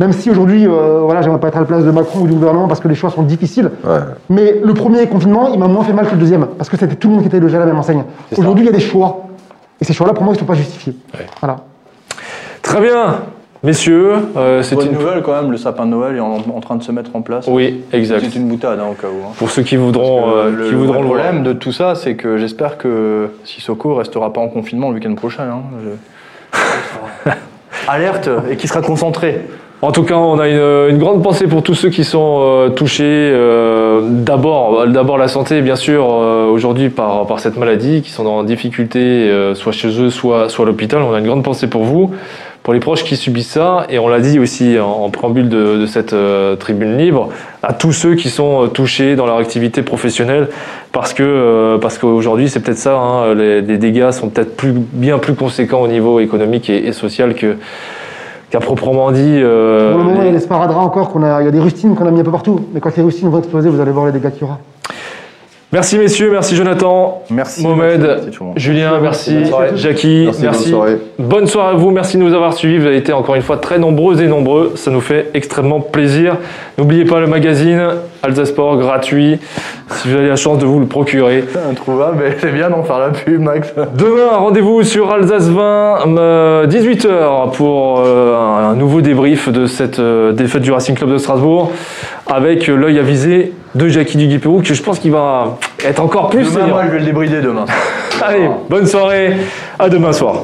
Même si aujourd'hui, euh, voilà, j'aimerais pas être à la place de Macron ou du gouvernement parce que les choix sont difficiles.
Ouais.
Mais le premier confinement, il m'a moins fait mal que le deuxième parce que c'était tout le monde qui était logé à la même enseigne. Aujourd'hui, il y a des choix. Et ces choix-là, pour moi, ils ne sont pas justifiés.
Ouais.
Voilà.
Très bien, messieurs. euh, c'est
Bonne
une...
nouvelle quand même, le sapin de Noël est en, en train de se mettre en place.
Oui, exact.
C'est une boutade hein, au cas où. hein.
Pour ceux qui voudront, euh,
le,
qui
le
voudront le
problème de tout ça, c'est que j'espère que Sissoko restera pas en confinement le week-end prochain. hein. Je- Alerte et qui sera concentré.
En tout cas, on a une, une grande pensée pour tous ceux qui sont euh, touchés. euh, d'abord, d'abord la santé, bien sûr, euh, aujourd'hui par, par cette maladie, qui sont en difficulté, soit chez eux, soit, soit à l'hôpital. On a une grande pensée pour vous, pour les proches qui subissent ça. Et on l'a dit aussi en, en préambule de, de cette euh, tribune libre, à tous ceux qui sont euh, touchés dans leur activité professionnelle, parce que euh, parce qu'aujourd'hui, c'est peut-être ça. hein, les, les dégâts sont peut-être plus, bien plus conséquents au niveau économique et, et social que qu'à proprement dit. euh,
Pour le moment, il y a des sparadraps encore, qu'on a, il y a des rustines qu'on a mis un peu partout. Mais quand les rustines vont exploser, vous allez voir les dégâts qu'il y aura.
Merci messieurs, merci Jonathan,
Merci.
Mohamed. Julien, merci. Jackie,
Merci,
merci.
bonne soirée.
Bonne soirée à vous, merci de nous avoir suivis. Vous avez été encore une fois très nombreux et nombreux. Ça nous fait extrêmement plaisir. N'oubliez pas le magazine Alsace Sport gratuit. Si vous avez la chance de vous le procurer.
Introuvable, mais c'est bien d'en faire la pub, Max.
Demain, rendez-vous sur Alsace 20, 18h pour euh, un débrief de cette euh, défaite du Racing Club de Strasbourg avec euh, l'œil avisé de Jackie Duguay-Pérou que je pense qu'il va être encore plus
Demain, moi, je vais le débrider demain.
Allez, bonne soirée, à demain soir.